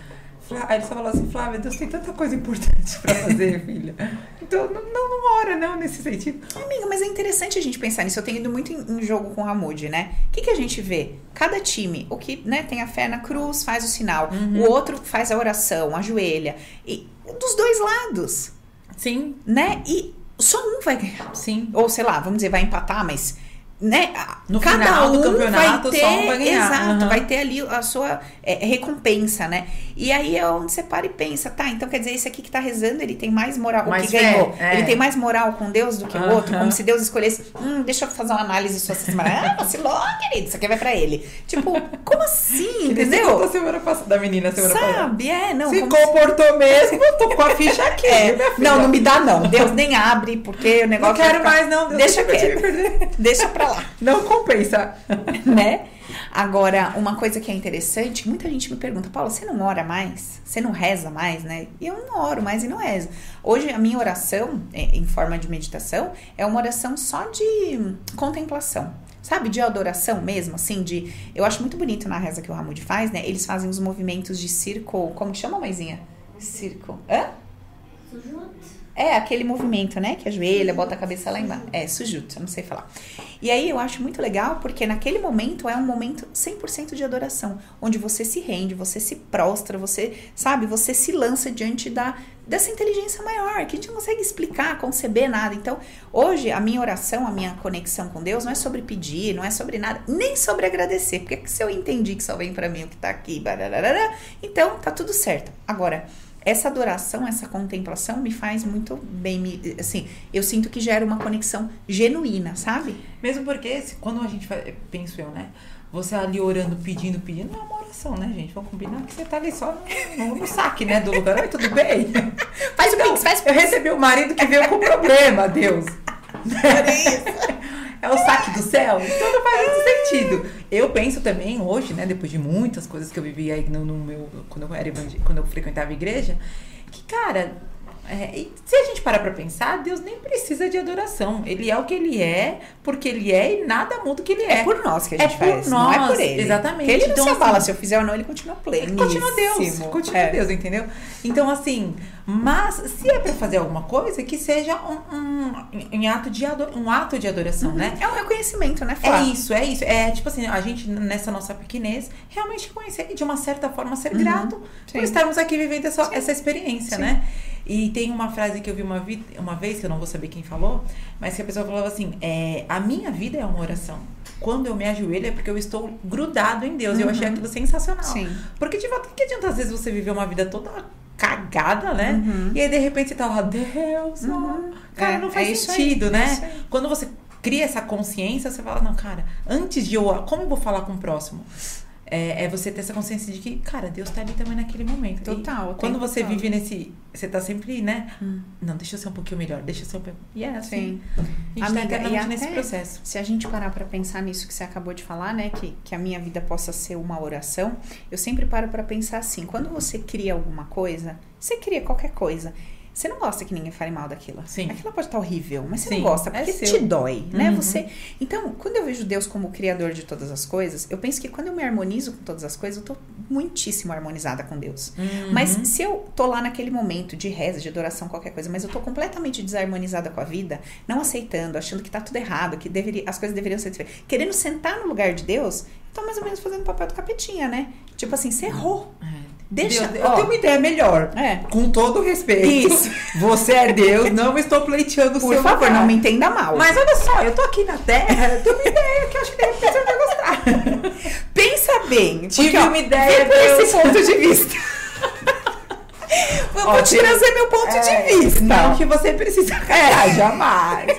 Speaker 1: Aí ele só falou assim, Flávia, Deus tem tanta coisa importante pra fazer, filha. Então, não, não, não ora, não, nesse sentido.
Speaker 2: Amiga, mas é interessante a gente pensar nisso. Eu tenho ido muito em, em jogo com o Ramude, né? O que, que a gente vê? Cada time, o que né, tem a fé na cruz, faz o sinal.
Speaker 1: Uhum.
Speaker 2: O outro faz a oração, ajoelha. E dos dois lados,
Speaker 1: Sim,
Speaker 2: né? E só um vai ganhar.
Speaker 1: sim.
Speaker 2: Ou sei lá, vamos dizer, vai empatar, mas né?
Speaker 1: No
Speaker 2: cada
Speaker 1: final do
Speaker 2: um
Speaker 1: campeonato,
Speaker 2: vai ter,
Speaker 1: só um vai ganhar.
Speaker 2: Exato,
Speaker 1: Uhum.
Speaker 2: vai ter ali a sua é, recompensa, né? E aí é onde você para e pensa, tá, então quer dizer, esse aqui que tá rezando, ele tem mais moral, o
Speaker 1: Mais
Speaker 2: que
Speaker 1: fé,
Speaker 2: ganhou,
Speaker 1: é.
Speaker 2: ele tem mais moral com Deus do que o
Speaker 1: Uhum.
Speaker 2: outro, como se Deus escolhesse, hum, deixa eu fazer uma análise sua semana. Ah, vacilou, querido, isso aqui vai pra ele. Tipo, como assim, entendeu?
Speaker 1: Da semana passada, da menina semana passada.
Speaker 2: Sabe, é, não.
Speaker 1: Se comportou mesmo, eu tô com a ficha aqui.
Speaker 2: É, não, não me dá não. Deus nem abre, porque o negócio
Speaker 1: Não quero
Speaker 2: ficar-
Speaker 1: mais, não. Deus
Speaker 2: Deixa quieto.
Speaker 1: perder.
Speaker 2: Deixa pra lá.
Speaker 1: Não compensa.
Speaker 2: né? Agora, uma coisa que é interessante, muita gente me pergunta, Paula, você não ora mais? Você não reza mais, né? E eu não oro mais e não rezo. Hoje, a minha oração, é, em forma de meditação, é uma oração só de contemplação. Sabe, de adoração mesmo, assim, de... Eu acho muito bonito na reza que o Ramude faz, né? Eles fazem os movimentos de círculo... Como que chama, mãezinha? Círculo... Hã? É, aquele movimento, né? Que ajoelha, bota a cabeça lá embaixo. É, sujutsu, eu não sei falar. E aí eu acho muito legal porque naquele momento é um momento 100% de adoração, onde você se rende, você se prostra, você, sabe, você se lança diante da dessa inteligência maior, que a gente não consegue explicar, conceber nada. Então, hoje a minha oração, a minha conexão com Deus não é sobre pedir, não é sobre nada, nem sobre agradecer, porque se eu entendi que só vem pra mim o que tá aqui, então tá tudo certo. Agora, essa adoração, essa contemplação me faz muito bem, me, assim, eu sinto que gera uma conexão genuína, sabe?
Speaker 1: Mesmo porque, quando a gente faz, penso eu, né? Você ali orando, pedindo, pedindo, não é uma oração, né, gente? Vamos combinar que você tá ali só no, no- saque, né, do lugar. Oi, tudo bem?
Speaker 2: Faz o
Speaker 1: Não,
Speaker 2: pix, faz o
Speaker 1: Eu recebi o marido que veio com problema, Deus. É o saque do céu? Então não faz muito sentido. Eu penso também hoje, né, depois de muitas coisas que eu vivi aí no, no meu. Quando eu era quando eu frequentava a igreja, que, cara, é, se a gente parar pra pensar, Deus nem precisa de adoração. Ele é o que ele é, porque ele é e nada muda o que ele é.
Speaker 2: É por nós que a
Speaker 1: É
Speaker 2: gente
Speaker 1: por
Speaker 2: faz, não é
Speaker 1: nós,
Speaker 2: por ele.
Speaker 1: exatamente.
Speaker 2: Porque ele não
Speaker 1: Então,
Speaker 2: se abala,
Speaker 1: assim,
Speaker 2: se eu fizer ou não, ele continua pleno.
Speaker 1: Continua Deus, continua
Speaker 2: É.
Speaker 1: Deus, entendeu? Então, assim, mas se é pra fazer alguma coisa, que seja um, um, em ato de um ato de adoração, né?
Speaker 2: É um reconhecimento, né,
Speaker 1: É
Speaker 2: Flá?
Speaker 1: isso, é isso. É tipo assim, a gente, nessa nossa pequenez, realmente conhecer e de uma certa forma ser
Speaker 2: Uhum.
Speaker 1: grato
Speaker 2: Sim.
Speaker 1: por estarmos aqui vivendo essa, essa experiência,
Speaker 2: Sim.
Speaker 1: né? E tem uma frase que eu vi uma, vi- uma vez, que eu não vou saber quem falou, mas que a pessoa falava assim: é, a minha vida é uma oração. Quando eu me ajoelho é porque eu estou grudado em Deus. E eu achei
Speaker 2: Uhum.
Speaker 1: aquilo sensacional.
Speaker 2: Sim.
Speaker 1: Porque, de fato, que adianta às vezes você viver uma vida toda cagada, né?
Speaker 2: Uhum.
Speaker 1: E aí, de repente, você tá lá, Deus.
Speaker 2: Uhum.
Speaker 1: cara,
Speaker 2: É,
Speaker 1: não faz
Speaker 2: é aí,
Speaker 1: sentido,
Speaker 2: é
Speaker 1: né?
Speaker 2: aí.
Speaker 1: Quando você cria essa consciência, você fala, não, cara, antes de eu. Como eu vou falar com o próximo? É, é você ter essa consciência de que, cara, Deus tá ali também naquele momento.
Speaker 2: Total,
Speaker 1: E quando você
Speaker 2: todo.
Speaker 1: vive nesse. Você tá sempre, né?
Speaker 2: Hum.
Speaker 1: Não, deixa eu ser um pouquinho melhor, deixa eu ser um pouquinho. E é assim.
Speaker 2: Sim.
Speaker 1: A gente tá
Speaker 2: Amiga,
Speaker 1: eternamente
Speaker 2: e
Speaker 1: nesse
Speaker 2: até-
Speaker 1: processo.
Speaker 2: Se a gente parar pra pensar nisso que você acabou de falar, né, que, que a minha vida possa ser uma oração, eu sempre paro pra pensar assim, quando você cria alguma coisa, você cria qualquer coisa, você não gosta que ninguém fale mal daquilo.
Speaker 1: Sim.
Speaker 2: Aquilo pode estar horrível, mas você
Speaker 1: Sim,
Speaker 2: não gosta,
Speaker 1: é
Speaker 2: porque
Speaker 1: seu.
Speaker 2: te dói, né?
Speaker 1: Uhum.
Speaker 2: Você. Então, quando eu vejo Deus como o criador de todas as coisas, eu penso que quando eu me harmonizo com todas as coisas, eu tô muitíssimo harmonizada com Deus.
Speaker 1: Uhum.
Speaker 2: Mas se eu tô lá naquele momento de reza, de adoração, qualquer coisa, mas eu tô completamente desarmonizada com a vida, não aceitando, achando que tá tudo errado, que deveria, as coisas deveriam ser diferentes, querendo sentar no lugar de Deus, tô mais ou menos fazendo o papel do capetinha, né? Tipo assim, você errou.
Speaker 1: É.
Speaker 2: Deixa-
Speaker 1: Deus,
Speaker 2: ó.
Speaker 1: eu tenho uma ideia melhor.
Speaker 2: É.
Speaker 1: Com todo respeito.
Speaker 2: Isso.
Speaker 1: Você é Deus, não estou pleiteando o
Speaker 2: Por
Speaker 1: seu
Speaker 2: favor,
Speaker 1: lugar.
Speaker 2: não me entenda mal.
Speaker 1: Mas olha só, eu tô aqui na Terra, eu tenho uma ideia que eu acho que de repente você vai gostar.
Speaker 2: Pensa bem.
Speaker 1: Tive
Speaker 2: porque, ó,
Speaker 1: uma ideia,
Speaker 2: por esse ponto de vista. Eu
Speaker 1: Ó,
Speaker 2: vou te trazer meu ponto
Speaker 1: É,
Speaker 2: de vista.
Speaker 1: Não que você precisa é, jamais.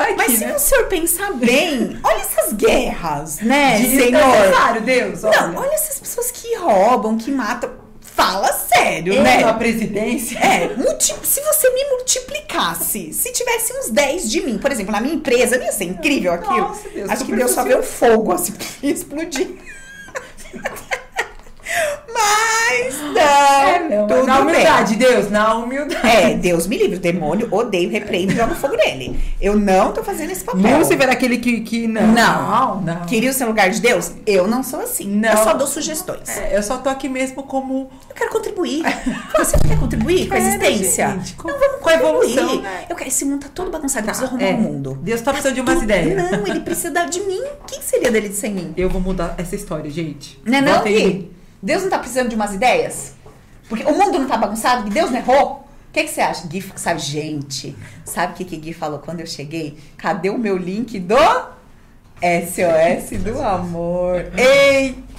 Speaker 1: Vai
Speaker 2: Mas
Speaker 1: aqui,
Speaker 2: se
Speaker 1: né?
Speaker 2: o senhor pensar bem, olha essas guerras, né, Senhor?
Speaker 1: Desnecessário, Deus. Olha.
Speaker 2: Não, olha essas pessoas que roubam, que matam. Fala sério,
Speaker 1: eu
Speaker 2: né?
Speaker 1: na presidência.
Speaker 2: É, se você me multiplicasse, se tivesse uns 10 de mim, por exemplo, na minha empresa, não ia ser incrível aquilo.
Speaker 1: Nossa, Deus,
Speaker 2: Acho que Deus só o fogo assim, explodir. Mas não,
Speaker 1: Não,
Speaker 2: tudo
Speaker 1: na
Speaker 2: bem.
Speaker 1: humildade, Deus, na humildade.
Speaker 2: É, Deus me livre, o demônio odeio, repreendo e jogo fogo nele. Eu não tô fazendo esse papel.
Speaker 1: Lúcifer é aquele que, que não.
Speaker 2: Não.
Speaker 1: não.
Speaker 2: Queria o seu lugar de Deus? Eu não sou assim.
Speaker 1: Não.
Speaker 2: Eu só dou sugestões.
Speaker 1: É, eu só tô aqui mesmo como.
Speaker 2: Eu quero contribuir. Você não quer contribuir com a
Speaker 1: Quero,
Speaker 2: existência?
Speaker 1: gente, com-
Speaker 2: Então vamos
Speaker 1: com a evolução, né?
Speaker 2: Eu quero, esse mundo tá todo bagunçado, eu preciso arrumar
Speaker 1: É,
Speaker 2: o mundo.
Speaker 1: Deus tá precisando de umas ideias.
Speaker 2: Não, ele precisa de mim. Quem seria dele sem mim?
Speaker 1: Eu vou mudar essa história, gente.
Speaker 2: Não é não, Deus não tá precisando de umas ideias? Porque o mundo não tá bagunçado? Que Deus não errou? O que, que você acha? Gui sabe, gente, sabe o que, que Gui falou quando eu cheguei? Cadê o meu link do SOS do amor? Eita,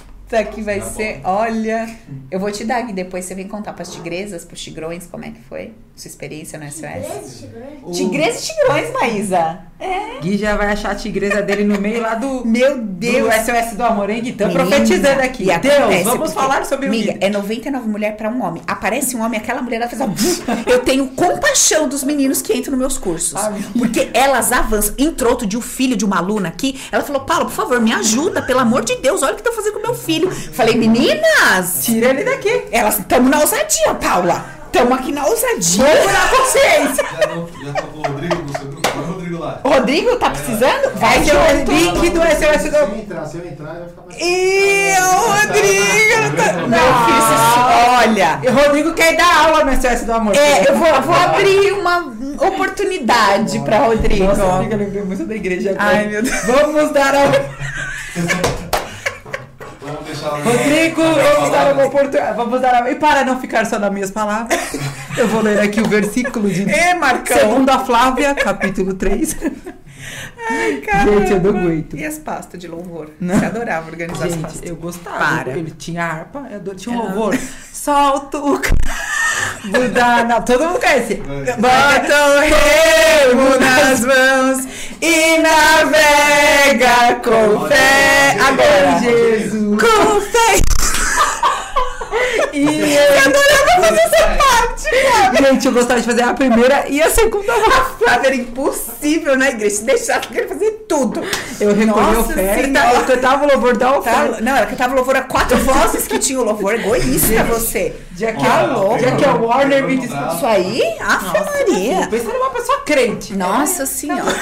Speaker 2: que vai
Speaker 3: Tá bom.
Speaker 2: ser. Olha, eu vou te dar, Gui, depois você vem contar pras tigresas, pros tigrões, como é que foi? Sua experiência no SOS? Tigres e tigrões, Maísa. É.
Speaker 1: Gui já vai achar a tigresa dele no meio lá do.
Speaker 2: Meu
Speaker 1: Do
Speaker 2: Deus.
Speaker 1: SOS do amor, hein, Gui? Tô
Speaker 2: Menina,
Speaker 1: profetizando aqui. Deus,
Speaker 2: acontece,
Speaker 1: vamos
Speaker 2: porque,
Speaker 1: falar sobre o
Speaker 2: Amiga,
Speaker 1: Gui.
Speaker 2: é 99 mulher pra um homem. Aparece um homem, aquela mulher ela faz a... Eu tenho compaixão dos meninos que entram nos meus cursos.
Speaker 1: Amiga.
Speaker 2: Porque elas avançam. Entrou outro dia o filho de uma aluna aqui. Ela falou, Paulo, por favor, me ajuda, pelo amor de Deus. Olha o que estão fazendo com meu filho. Falei, meninas,
Speaker 1: Tira ele daqui.
Speaker 2: elas estamos na ousadia, Paula. Estamos aqui na ousadia.
Speaker 1: Pra vocês.
Speaker 3: Já, não, já tá com o Rodrigo no seu grupo? Põe o Rodrigo lá.
Speaker 2: Rodrigo, tá precisando? Vai,
Speaker 1: Esse é o link do
Speaker 4: Se
Speaker 1: do
Speaker 4: eu entrar, se eu entrar, vai ficar mais.
Speaker 2: Ih, Rodrigo. tá-
Speaker 3: Não.
Speaker 2: Você- olha.
Speaker 1: O Rodrigo quer dar aula no SOS do amor.
Speaker 2: É, eu vou, vou abrir uma oportunidade pra Rodrigo.
Speaker 1: Nossa, amiga, lembrei muito da igreja agora.
Speaker 2: Ai, meu Deus.
Speaker 1: Vamos dar a... Rodrigo, vamos dar uma oportunidade. Vamos dar. E para não ficar só nas minhas palavras, eu vou ler aqui o versículo de...
Speaker 2: É, Marcão.
Speaker 1: Segundo a Flávia, capítulo 3.
Speaker 2: Ai, caramba.
Speaker 1: Gente, eu não aguento.
Speaker 2: E as pastas de louvor?
Speaker 1: Não.
Speaker 2: Você adorava organizar as
Speaker 1: Gente,
Speaker 2: pastas.
Speaker 1: eu gostava.
Speaker 2: Para.
Speaker 1: Ele tinha harpa, eu adoro- tinha um louvor. Solta o Buda, não, todo mundo conhece.
Speaker 2: Bota o remo nas mãos e navega com fé. Agora.
Speaker 1: Jesus.
Speaker 2: Com fé.
Speaker 1: E eu
Speaker 2: fazer essa parte.
Speaker 1: Gente, eu gostava de fazer a primeira e a segunda voz.
Speaker 2: Flávia era impossível na igreja. Se deixar, eu queria fazer tudo.
Speaker 1: Eu recolhi
Speaker 2: Nossa
Speaker 1: oferta,
Speaker 2: Senhora.
Speaker 1: eu cantava o louvor da
Speaker 2: Tá,
Speaker 1: oferta.
Speaker 2: não, ela cantava louvor a quatro vozes que tinha o louvor. Egoísta você.
Speaker 1: Já que,
Speaker 2: Tá
Speaker 1: a,
Speaker 2: louco.
Speaker 1: já que a Warner me
Speaker 3: Nossa.
Speaker 2: Isso aí? Ave Maria.
Speaker 1: Pensa numa pessoa crente.
Speaker 2: Nossa senhora.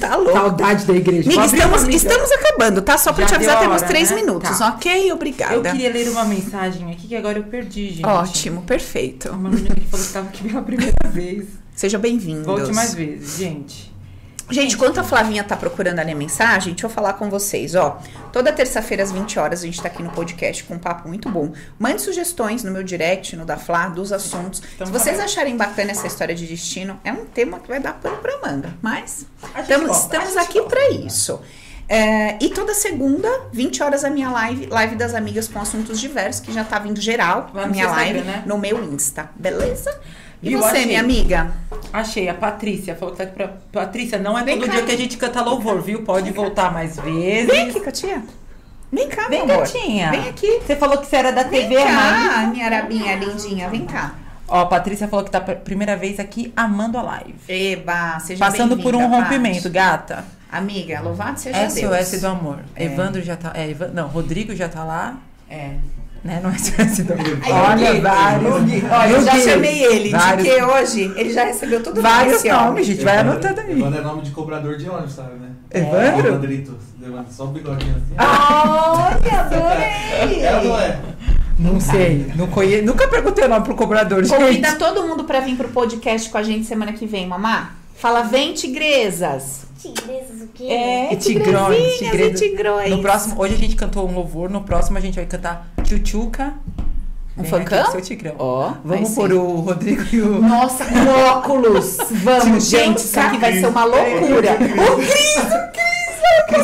Speaker 2: Tá louco.
Speaker 1: Saudade da igreja. Abrir
Speaker 2: estamos,
Speaker 1: amiga.
Speaker 2: estamos acabando, tá? Só pra
Speaker 1: Já
Speaker 2: te avisar,
Speaker 1: deu a
Speaker 2: temos
Speaker 1: hora,
Speaker 2: três
Speaker 1: né?
Speaker 2: minutos.
Speaker 1: Tá.
Speaker 2: Ok, obrigada.
Speaker 1: Eu queria ler uma mensagem aqui que agora eu perdi, gente.
Speaker 2: Ótimo, perfeito.
Speaker 1: Uma menina que falou que estava aqui pela primeira vez.
Speaker 2: Seja bem-vindos.
Speaker 1: Volte mais vezes, gente.
Speaker 2: Gente, enquanto a Flavinha tá procurando a minha mensagem, deixa eu falar com vocês, ó. Toda terça-feira às 20 horas a gente tá aqui no podcast com um papo muito bom. Mande sugestões no meu direct, no da Flá, dos assuntos.
Speaker 1: Então
Speaker 2: Se vocês
Speaker 1: vai.
Speaker 2: acharem bacana essa história de destino, é um tema que vai dar pano pra manga. Mas
Speaker 1: A gente
Speaker 2: estamos, aqui pra isso. É, e toda segunda, 20 horas, a minha live, live das amigas com assuntos diversos, que já tá vindo geral,
Speaker 1: Lá
Speaker 2: a minha live,
Speaker 1: né?
Speaker 2: no meu Insta, beleza? E
Speaker 1: Viu?
Speaker 2: você,
Speaker 1: Achei.
Speaker 2: minha amiga?
Speaker 1: Achei, a Patrícia falou que tá aqui pra. Patrícia, não é
Speaker 2: Vem
Speaker 1: todo
Speaker 2: cá.
Speaker 1: dia que a gente canta louvor, viu? Pode voltar mais vezes.
Speaker 2: Vem aqui, Catia. Vem cá,
Speaker 1: Vem,
Speaker 2: amor.
Speaker 1: gatinha.
Speaker 2: Vem aqui.
Speaker 1: Você falou que você era da
Speaker 2: Vem
Speaker 1: TV,
Speaker 2: cá, minha arabinha lindinha, vem cá.
Speaker 1: Ó, a Patrícia falou que tá primeira vez aqui amando a live.
Speaker 2: Eba, seja
Speaker 1: Passando por um rompimento,
Speaker 2: Paty.
Speaker 1: gata.
Speaker 2: Amiga, louvado seja
Speaker 1: SOS
Speaker 2: Deus.
Speaker 1: do amor.
Speaker 2: É.
Speaker 1: Evandro já tá. É, Evan- não, Rodrigo já tá lá.
Speaker 2: É.
Speaker 1: Né? Não é SOS do amor. Olha, vários.
Speaker 2: Olha, eu já chamei ele
Speaker 1: vários-
Speaker 2: de que hoje ele já recebeu tudo
Speaker 1: Vários nomes, gente. Vai anotando aí.
Speaker 3: Evandro é nome de cobrador de ônibus, sabe, né?
Speaker 1: Evandro?
Speaker 3: Evandrito. Evandro, Só o bigodinho assim.
Speaker 2: Olha, adorei!
Speaker 3: É ou não é?
Speaker 1: Não sei. Não conhe... Nunca perguntei o nome pro cobrador, gente.
Speaker 2: Convida todo mundo pra vir pro podcast com a gente semana que vem, mamá. Fala, vem, tigresas.
Speaker 5: Tigresas o quê?
Speaker 2: É,
Speaker 1: tigrões,
Speaker 2: e tigrões.
Speaker 1: No próximo, hoje a gente cantou um louvor, no próximo a gente vai cantar Tchutchuca.
Speaker 2: Um funkão?
Speaker 1: Seu tigrão.
Speaker 2: Ó,
Speaker 1: Vamos
Speaker 2: sim.
Speaker 1: o Rodrigo e o.
Speaker 2: Nossa, com óculos! Vamos, gente, isso aqui vai ser uma loucura. O Cris, o
Speaker 1: Cris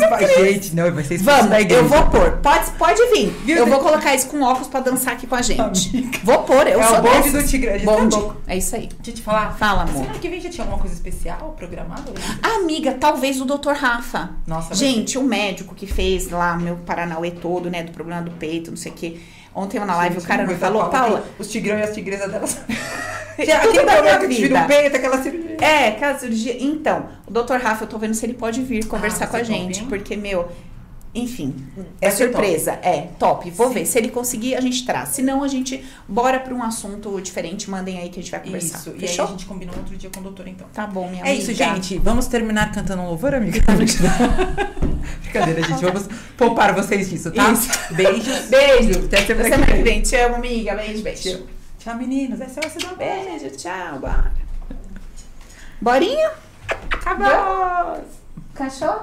Speaker 1: vai- Gente, não, vai ser
Speaker 2: Vamos, eu vou pôr. Pode, pode vir. Eu vou colocar isso com óculos pra dançar aqui com a gente.
Speaker 1: Amiga.
Speaker 2: Vou pôr, eu
Speaker 1: É
Speaker 2: sou
Speaker 1: o bonde
Speaker 2: dessas.
Speaker 1: do tigre. Tá
Speaker 2: Bonde.
Speaker 1: louco.
Speaker 2: É isso aí.
Speaker 1: Deixa eu te falar.
Speaker 2: Fala, amor.
Speaker 1: Semana que vem já tinha alguma coisa especial programada?
Speaker 2: Amiga, talvez o Dr. Rafa.
Speaker 1: Nossa,
Speaker 2: Gente, o médico que fez lá meu Paranauê todo, né, do problema do peito, não sei o quê. Ontem eu na live o cara
Speaker 1: Coisa
Speaker 2: falou, Paula,
Speaker 1: Os tigrão e as tigresas delas. Aquele
Speaker 2: da minha
Speaker 1: problema que tira o peito, aquela cirurgia.
Speaker 2: É, aquela cirurgia. Então, o Dr. Rafa, eu tô vendo se ele pode vir conversar
Speaker 1: Ah,
Speaker 2: com a
Speaker 1: você
Speaker 2: gente. Porque, meu, Enfim, é surpresa. É, top. Vou ver. Se ele conseguir, a gente traz. Se não, a gente bora pra um assunto diferente. Mandem aí que a gente vai conversar.
Speaker 1: Isso. E aí
Speaker 2: Fechou?
Speaker 1: a gente combinou outro dia com o doutor, então.
Speaker 2: Tá bom, minha
Speaker 1: É
Speaker 2: amiga.
Speaker 1: isso, gente. Vamos terminar cantando um louvor, amiga? Brincadeira, gente. Vamos poupar vocês disso, tá?
Speaker 2: Isso.
Speaker 1: Beijos.
Speaker 2: Beijo.
Speaker 1: Até semana
Speaker 2: Semana
Speaker 1: que
Speaker 2: vem. Te amo, amiga. Beijo, beijo.
Speaker 1: Tchau, meninos. Essa vai ser uma
Speaker 2: Beijo, tchau. Bora. Borinha?
Speaker 1: Acabou!
Speaker 2: Cachorro?